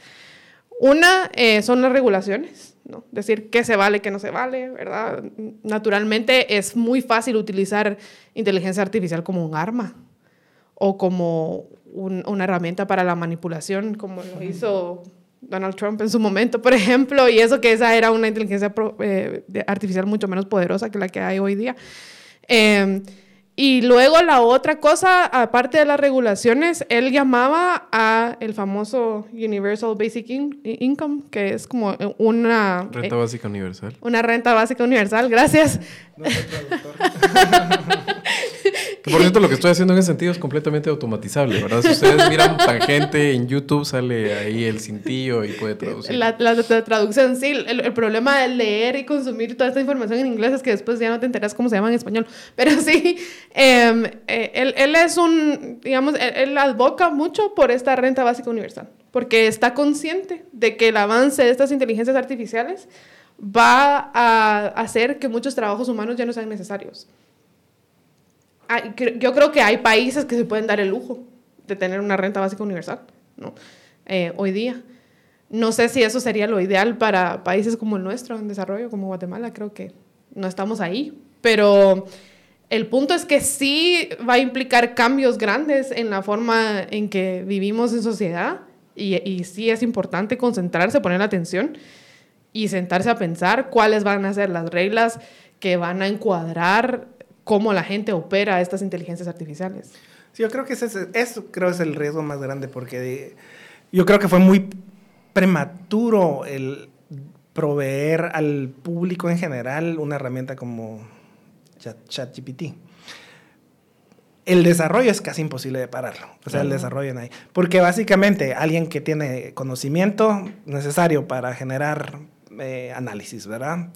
Una eh, son las regulaciones, ¿no? Decir qué se vale, qué no se vale, ¿verdad? Naturalmente es muy fácil utilizar inteligencia artificial como un arma o como una herramienta para la manipulación, como lo hizo Donald Trump en su momento, por ejemplo, y eso que esa era una inteligencia eh, artificial mucho menos poderosa que la que hay hoy día. Em, y luego la otra cosa, aparte de las regulaciones, él llamaba a el famoso Universal Basic Income, que es como una... Renta básica universal. Una renta básica universal, gracias. No soy traductor. por cierto, lo que estoy haciendo en ese sentido es completamente automatizable, ¿verdad? Si ustedes miran tangente en YouTube, sale ahí el cintillo y puede traducir. La, traducción, sí. El, problema de leer y consumir toda esta información en inglés es que después ya no te enteras cómo se llama en español. Pero sí, em, eh, él, él, es un, digamos, él, él advoca mucho por esta renta básica universal, porque está consciente de que el avance de estas inteligencias artificiales va a hacer que muchos trabajos humanos ya no sean necesarios yo creo que hay países que se pueden dar el lujo de tener una renta básica universal, ¿no? Eh, hoy día. No sé si eso sería lo ideal para países como el nuestro, en desarrollo, como Guatemala, creo que no estamos ahí, pero el punto es que sí va a implicar cambios grandes en la forma en que vivimos en sociedad y, y sí es importante concentrarse, poner atención y sentarse a pensar cuáles van a ser las reglas que van a encuadrar cómo la gente opera estas inteligencias artificiales. Sí, yo creo que ese, eso creo es el riesgo más grande porque yo creo que fue muy prematuro el proveer al público en general una herramienta como ChatGPT. el desarrollo es casi imposible de pararlo. O sea, el desarrollo en ahí. Porque básicamente alguien que tiene conocimiento necesario para generar eh, análisis, ¿verdad?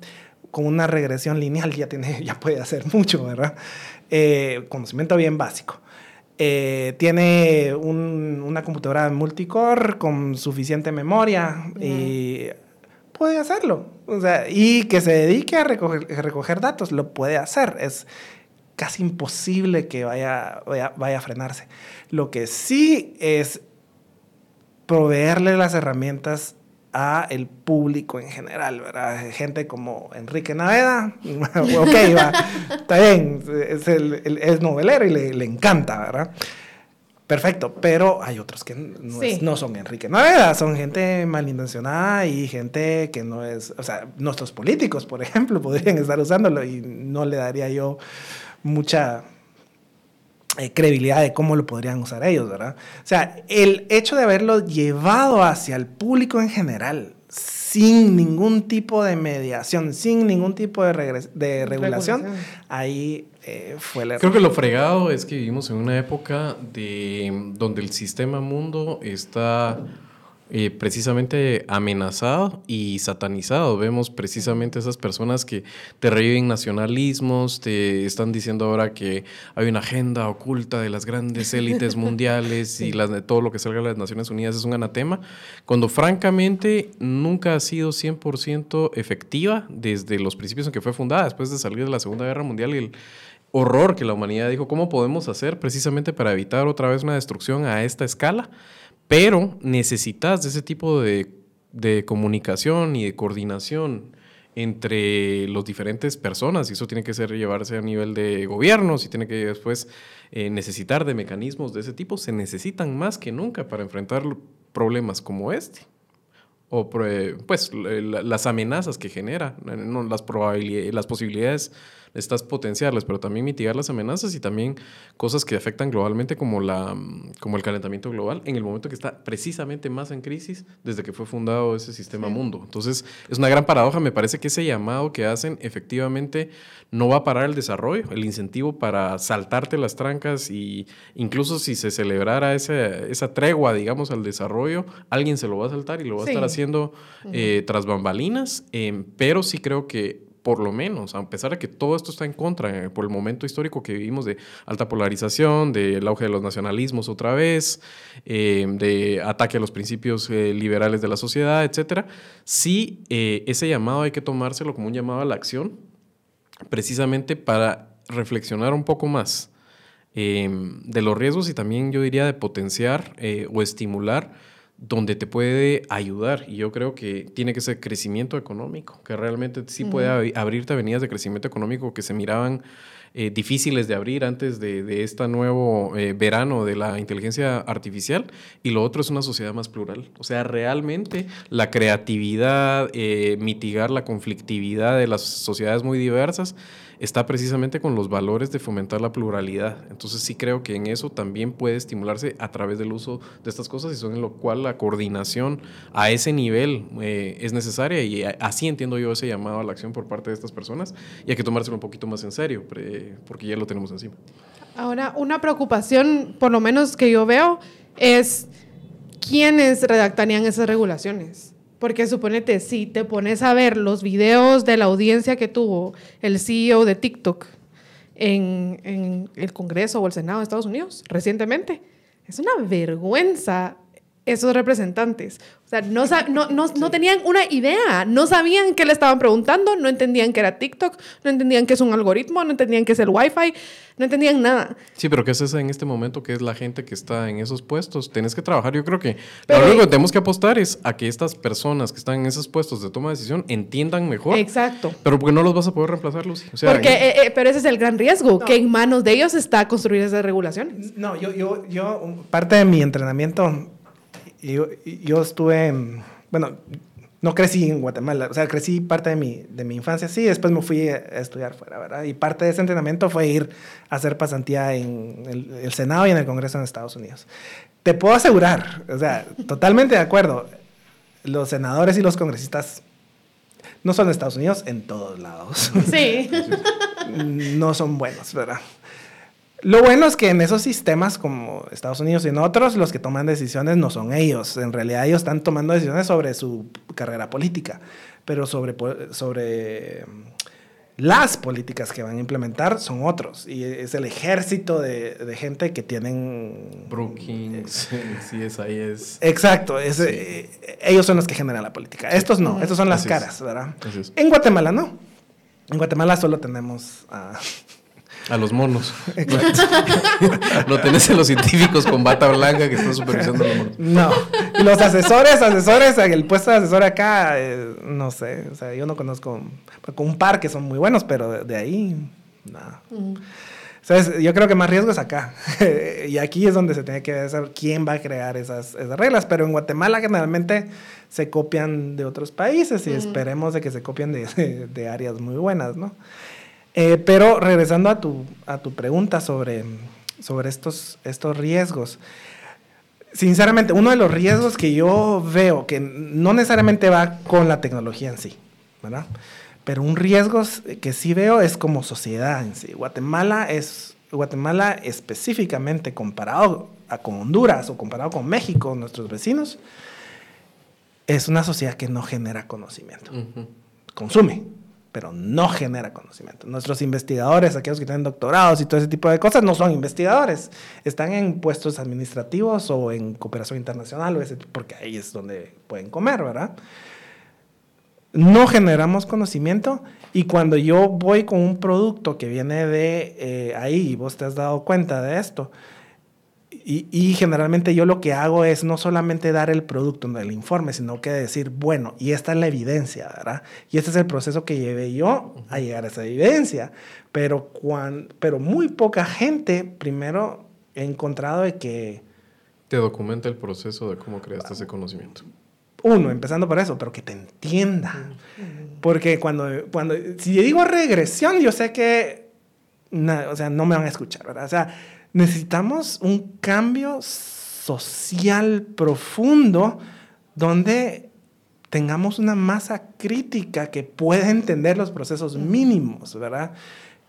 Con una regresión lineal ya, tiene, ya puede hacer mucho, ¿verdad? Eh, conocimiento bien básico. Eh, tiene una computadora multicore con suficiente memoria y puede hacerlo. O sea, y que se dedique a recoger, recoger, datos, lo puede hacer. Es casi imposible que vaya, vaya, vaya a frenarse. Lo que sí es proveerle las herramientas a el público en general, ¿verdad? Gente como Enrique Naveda, ok, va, está bien, es, el, es novelero y le, le, encanta, ¿verdad? perfecto, pero hay otros que no, es- no son Enrique Naveda, son gente malintencionada y gente que no es, o sea, nuestros políticos, por ejemplo, podrían estar usándolo y no le daría yo mucha eh, credibilidad de cómo lo podrían usar ellos, ¿verdad? O sea, el hecho de haberlo llevado hacia el público en general, sin ningún tipo de mediación, sin ningún tipo de, regres- de regulación, Regulación. ahí eh, fue el error. Creo que lo fregado es que vivimos en una época de donde el sistema mundo está eh, precisamente amenazado y satanizado. Vemos precisamente esas personas que te reviven nacionalismos, te están diciendo ahora que hay una agenda oculta de las grandes élites mundiales y las de todo lo que salga de las Naciones Unidas es un anatema, cuando francamente nunca ha sido 100% efectiva desde los principios en que fue fundada, después de salir de la Segunda Guerra Mundial y el horror que la humanidad dijo, ¿cómo podemos hacer precisamente para evitar otra vez una destrucción a esta escala? Pero necesitas de ese tipo de, de comunicación y de coordinación entre los diferentes personas y eso tiene que ser llevarse a nivel de gobiernos y tiene que después eh, necesitar de mecanismos de ese tipo. Se necesitan más que nunca para enfrentar problemas como este o pro- pues la- las amenazas que genera, eh, las probabilidades, las posibilidades estas potenciarlas, pero también mitigar las amenazas y también cosas que afectan globalmente como la como el calentamiento global en el momento que está precisamente más en crisis desde que fue fundado ese sistema mundo. Entonces, es una gran paradoja, me parece que ese llamado que hacen efectivamente no va a parar el desarrollo, el incentivo para saltarte las trancas y incluso si se celebrara ese- esa tregua, digamos, al desarrollo, alguien se lo va a saltar y lo va a estar haciendo eh, tras bambalinas, em, pero sí creo que por lo menos, a pesar de que todo esto está en contra eh, por el momento histórico que vivimos de alta polarización, del auge de los nacionalismos otra vez, eh, de ataque a los principios eh, liberales de la sociedad, etcétera, sí ese llamado hay que tomárselo como un llamado a la acción, precisamente para reflexionar un poco más de los riesgos y también yo diría de potenciar o estimular donde te puede ayudar. Y yo creo que tiene que ser crecimiento económico, que realmente sí puede abri- abrirte avenidas de crecimiento económico que se miraban eh, difíciles de abrir antes de, de este nuevo eh, verano de la inteligencia artificial. Y lo otro es una sociedad más plural. O sea, realmente la creatividad, eh, mitigar la conflictividad de las sociedades muy diversas, está precisamente con los valores de fomentar la pluralidad. Entonces sí creo que en eso también puede estimularse a través del uso de estas cosas y son en lo cual la coordinación a ese nivel eh, es necesaria y así entiendo yo ese llamado a la acción por parte de estas personas y hay que tomárselo un poquito más en serio porque ya lo tenemos encima. Ahora, una preocupación, por lo menos que yo veo, es quiénes redactarían esas regulaciones. Porque suponete, si te pones a ver los videos de la audiencia que tuvo el CEO de TikTok en, en el Congreso o el Senado de Estados Unidos recientemente, es una vergüenza esos representantes. O sea, no, sa- no, no, no tenían una idea, no sabían qué le estaban preguntando, no entendían que era TikTok, no entendían que es un algoritmo, no entendían que es el Wi-Fi, no entendían nada. Sí, pero ¿qué es esa en este momento? que es la gente que está en esos puestos? Tienes que trabajar. Yo creo que Pero- lo único que tenemos que apostar es a que estas personas que están en esos puestos de toma de decisión entiendan mejor. Exacto. Pero porque no los vas a poder reemplazar, Lucy. O sea, Porque, eh, eh, pero ese es el gran riesgo, que en manos de ellos está construir esas regulaciones. No, yo, yo, yo, parte de mi entrenamiento, yo, yo estuve, en- bueno, no crecí en Guatemala, o sea, crecí parte de mi, de mi infancia, sí, después me fui a estudiar fuera, ¿verdad? Y parte de ese entrenamiento fue ir a hacer pasantía en el, el Senado y en el Congreso en Estados Unidos. Te puedo asegurar, o sea, totalmente de acuerdo, los senadores y los congresistas no son de Estados Unidos en todos lados Sí. no son buenos, ¿verdad? Lo bueno es que en esos sistemas como Estados Unidos y en otros, los que toman decisiones no son ellos. En realidad ellos están tomando decisiones sobre su carrera política, pero sobre, sobre mm, las políticas que van a implementar son otros. Y es el ejército de, de gente que tienen... Brookings, CSI es. Exacto, es, eh, ellos son los que generan la política. Estos no, estos son las Así es. caras, ¿verdad? Es. En Guatemala no. En Guatemala solo tenemos a... A los monos. Lo tenés en los científicos con bata blanca que están supervisando a los monos. No. Y los asesores, asesores, el puesto de asesor acá, eh, no sé. O sea, yo no conozco con un par que son muy buenos, pero de, de ahí, nada. Entonces, yo creo que más riesgo es acá. y aquí es donde se tiene que ver quién va a crear esas, esas, reglas. Pero en Guatemala generalmente se copian de otros países y esperemos de que se copien de, de, áreas muy buenas, ¿no? Eh, pero regresando a tu, a tu pregunta sobre, sobre estos, estos riesgos. Sinceramente, uno de los riesgos que yo veo, que no necesariamente va con la tecnología en sí, ¿verdad? Pero un riesgo que sí veo es como sociedad en sí. Guatemala es, Guatemala específicamente comparado a, con Honduras o comparado con México, nuestros vecinos, es una sociedad que no genera conocimiento. Consume, pero no genera conocimiento. Nuestros investigadores, aquellos que tienen doctorados y todo ese tipo de cosas, no son investigadores. Están en puestos administrativos o en cooperación internacional, porque ahí es donde pueden comer, ¿verdad? no generamos conocimiento y cuando yo voy con un producto que viene de eh, ahí, y vos te has dado cuenta de esto, y, generalmente yo lo que hago es no solamente dar el producto en el informe, sino que decir, bueno, y esta es la evidencia, ¿verdad? Y este es el proceso que llevé yo a llegar a esa evidencia. Pero, cuando, pero muy poca gente, primero, he encontrado de que... Te documenta el proceso de cómo creaste ese conocimiento. Uno, empezando por eso, pero que te entienda. Porque cuando, cuando, si digo regresión, yo sé que, o sea, no me van a escuchar, ¿verdad? O sea, necesitamos un cambio social profundo donde tengamos una masa crítica que pueda entender los procesos mínimos, ¿verdad?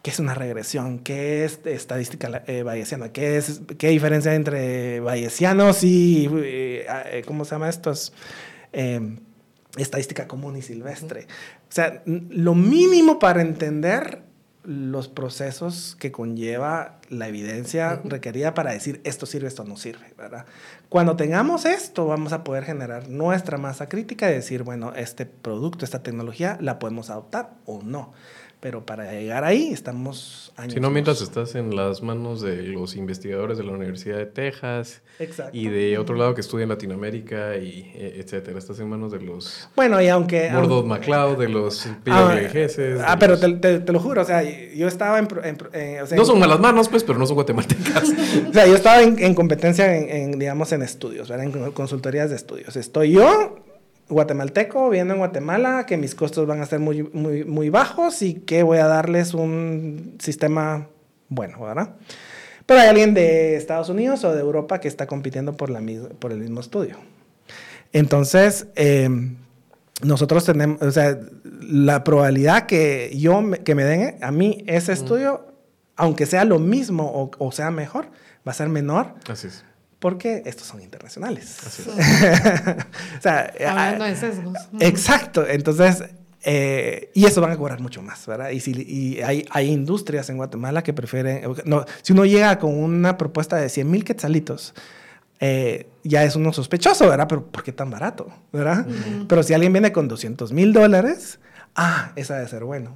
¿Qué es una regresión? ¿Qué es estadística eh, bayesiana? ¿Qué, es, ¿Qué diferencia entre bayesianos y, eh, eh, ¿cómo se llama estos? Em, estadística común y silvestre. O sea, lo mínimo para entender los procesos que conlleva la evidencia requerida para decir esto sirve, esto no sirve, ¿verdad? Cuando tengamos esto, vamos a poder generar nuestra masa crítica y decir, bueno, este producto, esta tecnología, la podemos adoptar o no. Pero para llegar ahí estamos años. Si no, mientras estás en las manos de los investigadores de la Universidad de Texas y de otro lado que estudia en Latinoamérica y e, etcétera, estás en manos de los. Bueno, y aunque. Mordot MacLeod, de los PWGs. Ah, ah pero te, te, lo juro, o sea, yo estaba en. no son malas manos, pues, pero no son guatemaltecas. o sea, yo estaba en, en competencia en, digamos, en estudios, ¿verdad? En consultorías de estudios. Estoy yo guatemalteco viendo en Guatemala, que mis costos van a ser muy, muy, muy bajos y que voy a darles un sistema bueno, ¿verdad? Pero hay alguien de Estados Unidos o de Europa que está compitiendo por, la, por el mismo estudio. Entonces, em, nosotros tenemos, o sea, la probabilidad que yo, que me den a mí ese estudio, aunque sea lo mismo o, o sea mejor, va a ser menor. Así es porque estos son internacionales. Así o sea, Hablando de sesgos. Exacto. Entonces, eh, y eso van a cobrar mucho más, ¿verdad? Y, si, y hay, hay, industrias en Guatemala que prefieren, no, si uno llega con una propuesta de 100 mil quetzalitos, eh, ya es uno sospechoso, ¿verdad? Pero ¿por qué tan barato? ¿Verdad? Pero si alguien viene con 200 mil dólares, ah, esa debe ser bueno.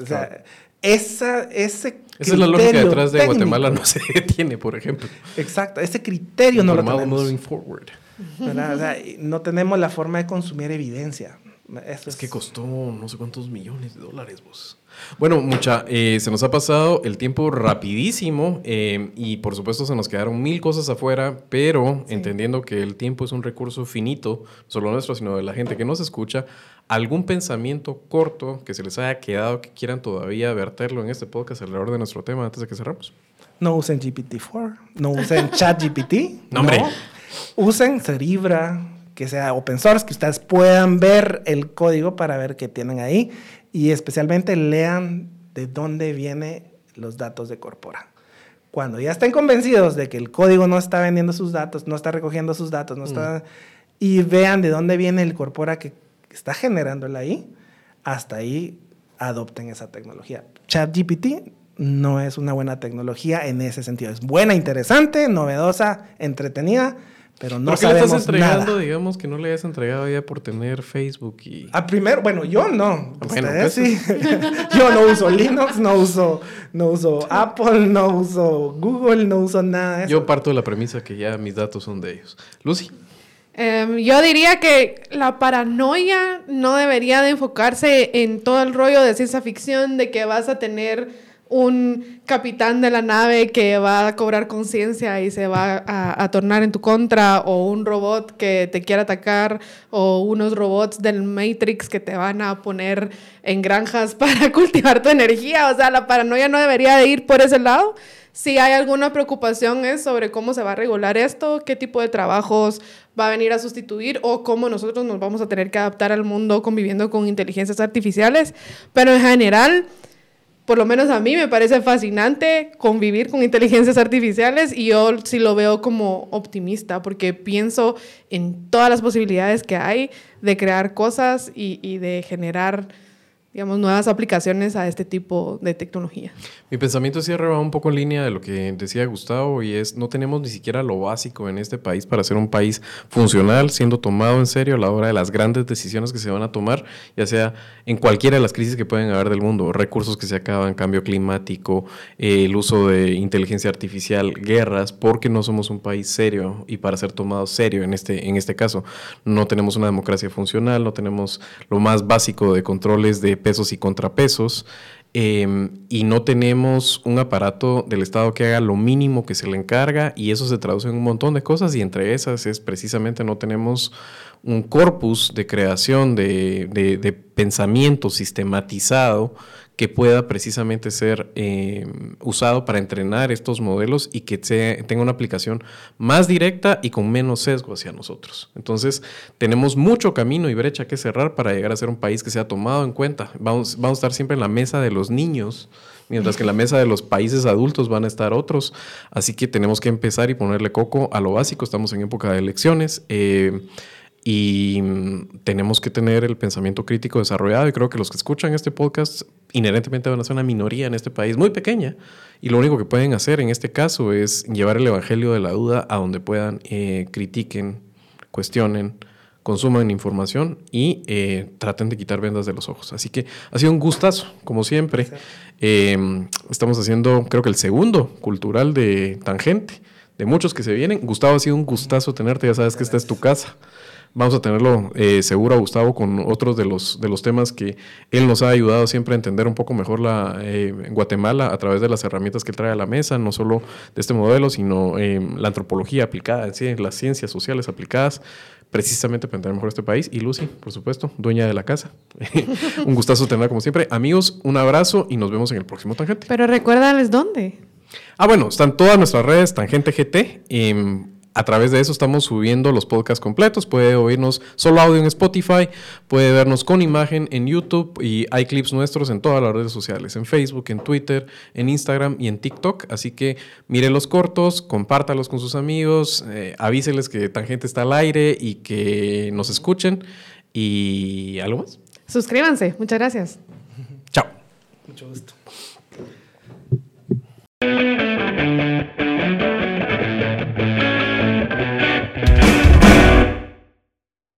O sea, esa, ese Esa es la lógica detrás de Guatemala no se detiene, por ejemplo. Exacto, ese criterio no lo tenemos. Forward. no tenemos la forma de consumir evidencia. es, que costó no sé cuántos millones de dólares vos. Bueno, mucha, eh, se nos ha pasado el tiempo rapidísimo eh, y por supuesto se nos quedaron mil cosas afuera, pero entendiendo que el tiempo es un recurso finito, no solo nuestro, sino de la gente que nos escucha, algún pensamiento corto que se les haya quedado que quieran todavía verterlo en este podcast alrededor de nuestro tema antes de que cerramos. No usen GPT-4, no usen ChatGPT. no, hombre. Usen Cerebra, que sea open source, que ustedes puedan ver el código para ver qué tienen ahí y especialmente lean de dónde vienen los datos de Corpora. Cuando ya estén convencidos de que el código no está vendiendo sus datos, no está recogiendo sus datos, no está... Mm. Y vean de dónde viene el Corpora que está generándola ahí, hasta ahí adopten esa tecnología. ChatGPT no es una buena tecnología en ese sentido. Es buena, interesante, novedosa, entretenida, pero no ¿Por qué le estás entregando, digamos, que no le hayas entregado ya por tener Facebook y... A primero, bueno, yo no. Bueno, Ustedes pues sí. yo no uso Linux, no uso, no uso Apple, no uso Google, no uso nada de eso. Yo parto de la premisa que ya mis datos son de ellos. Lucy. Em, yo diría que la paranoia no debería de enfocarse en todo el rollo de ciencia ficción de que vas a tener un capitán de la nave que va a cobrar conciencia y se va a, a, tornar en tu contra, o un robot que te quiere atacar, o unos robots del Matrix que te van a poner en granjas para cultivar tu energía. O sea, la paranoia no debería de ir por ese lado. Si hay alguna preocupación es sobre cómo se va a regular esto, qué tipo de trabajos va a venir a sustituir o cómo nosotros nos vamos a tener que adaptar al mundo conviviendo con inteligencias artificiales. Pero en general, por lo menos a mí me parece fascinante convivir con inteligencias artificiales y yo sí lo veo como optimista porque pienso en todas las posibilidades que hay de crear cosas y, y de generar digamos, nuevas aplicaciones a este tipo de tecnología. Mi pensamiento cierra va un poco en línea de lo que decía Gustavo y es, no tenemos ni siquiera lo básico en este país para ser un país funcional, siendo tomado en serio a la hora de las grandes decisiones que se van a tomar, ya sea en cualquiera de las crisis que pueden haber del mundo, recursos que se acaban, cambio climático, eh, el uso de inteligencia artificial, guerras, porque no somos un país serio y para ser tomado serio en este, en este caso. No tenemos una democracia funcional, no tenemos lo más básico de controles de pesos y contrapesos. Em, y no tenemos un aparato del Estado que haga lo mínimo que se le encarga y eso se traduce en un montón de cosas y entre esas es precisamente no tenemos un corpus de creación de, de pensamiento sistematizado que pueda precisamente ser eh, usado para entrenar estos modelos y que tenga una aplicación más directa y con menos sesgo hacia nosotros. Entonces, tenemos mucho camino y brecha que cerrar para llegar a ser un país que sea tomado en cuenta. Vamos, a estar siempre en la mesa de los niños, mientras que en la mesa de los países adultos van a estar otros. Así que tenemos que empezar y ponerle coco a lo básico. Estamos en época de elecciones. Eh, y mm, tenemos que tener el pensamiento crítico desarrollado y creo que los que escuchan este podcast inherentemente van a ser una minoría en este país muy pequeña y lo único que pueden hacer en este caso es llevar el evangelio de la duda a donde puedan, eh, critiquen, cuestionen, consuman información y eh, traten de quitar vendas de los ojos. Así que ha sido un gustazo, como siempre. Em, estamos haciendo creo que el segundo cultural de Tangente, de muchos que se vienen. Gustavo, ha sido un gustazo tenerte, ya sabes que esta es tu casa. Vamos a tenerlo eh, seguro a Gustavo con otros de los, de los temas que él nos ha ayudado siempre a entender un poco mejor la, eh, Guatemala a través de las herramientas que él trae a la mesa, no solo de este modelo, sino eh, la antropología aplicada, las ciencias sociales aplicadas precisamente para entender mejor este país. Y Lucy, por supuesto, dueña de la casa. un gustazo tenerla como siempre. Amigos, un abrazo y nos vemos en el próximo Tangente. Pero recuérdales dónde. Ah, bueno, están todas nuestras redes Tangente GT. Em, a través de eso estamos subiendo los podcasts completos. Puede oírnos solo audio en Spotify, puede vernos con imagen en YouTube y hay clips nuestros en todas las redes sociales, en Facebook, en Twitter, en Instagram y en TikTok. Así que mire los cortos, compártalos con sus amigos, eh, avíseles que Tangente está al aire y que nos escuchen. ¿Y algo más? Suscríbanse. Muchas gracias. Chao. Mucho gusto.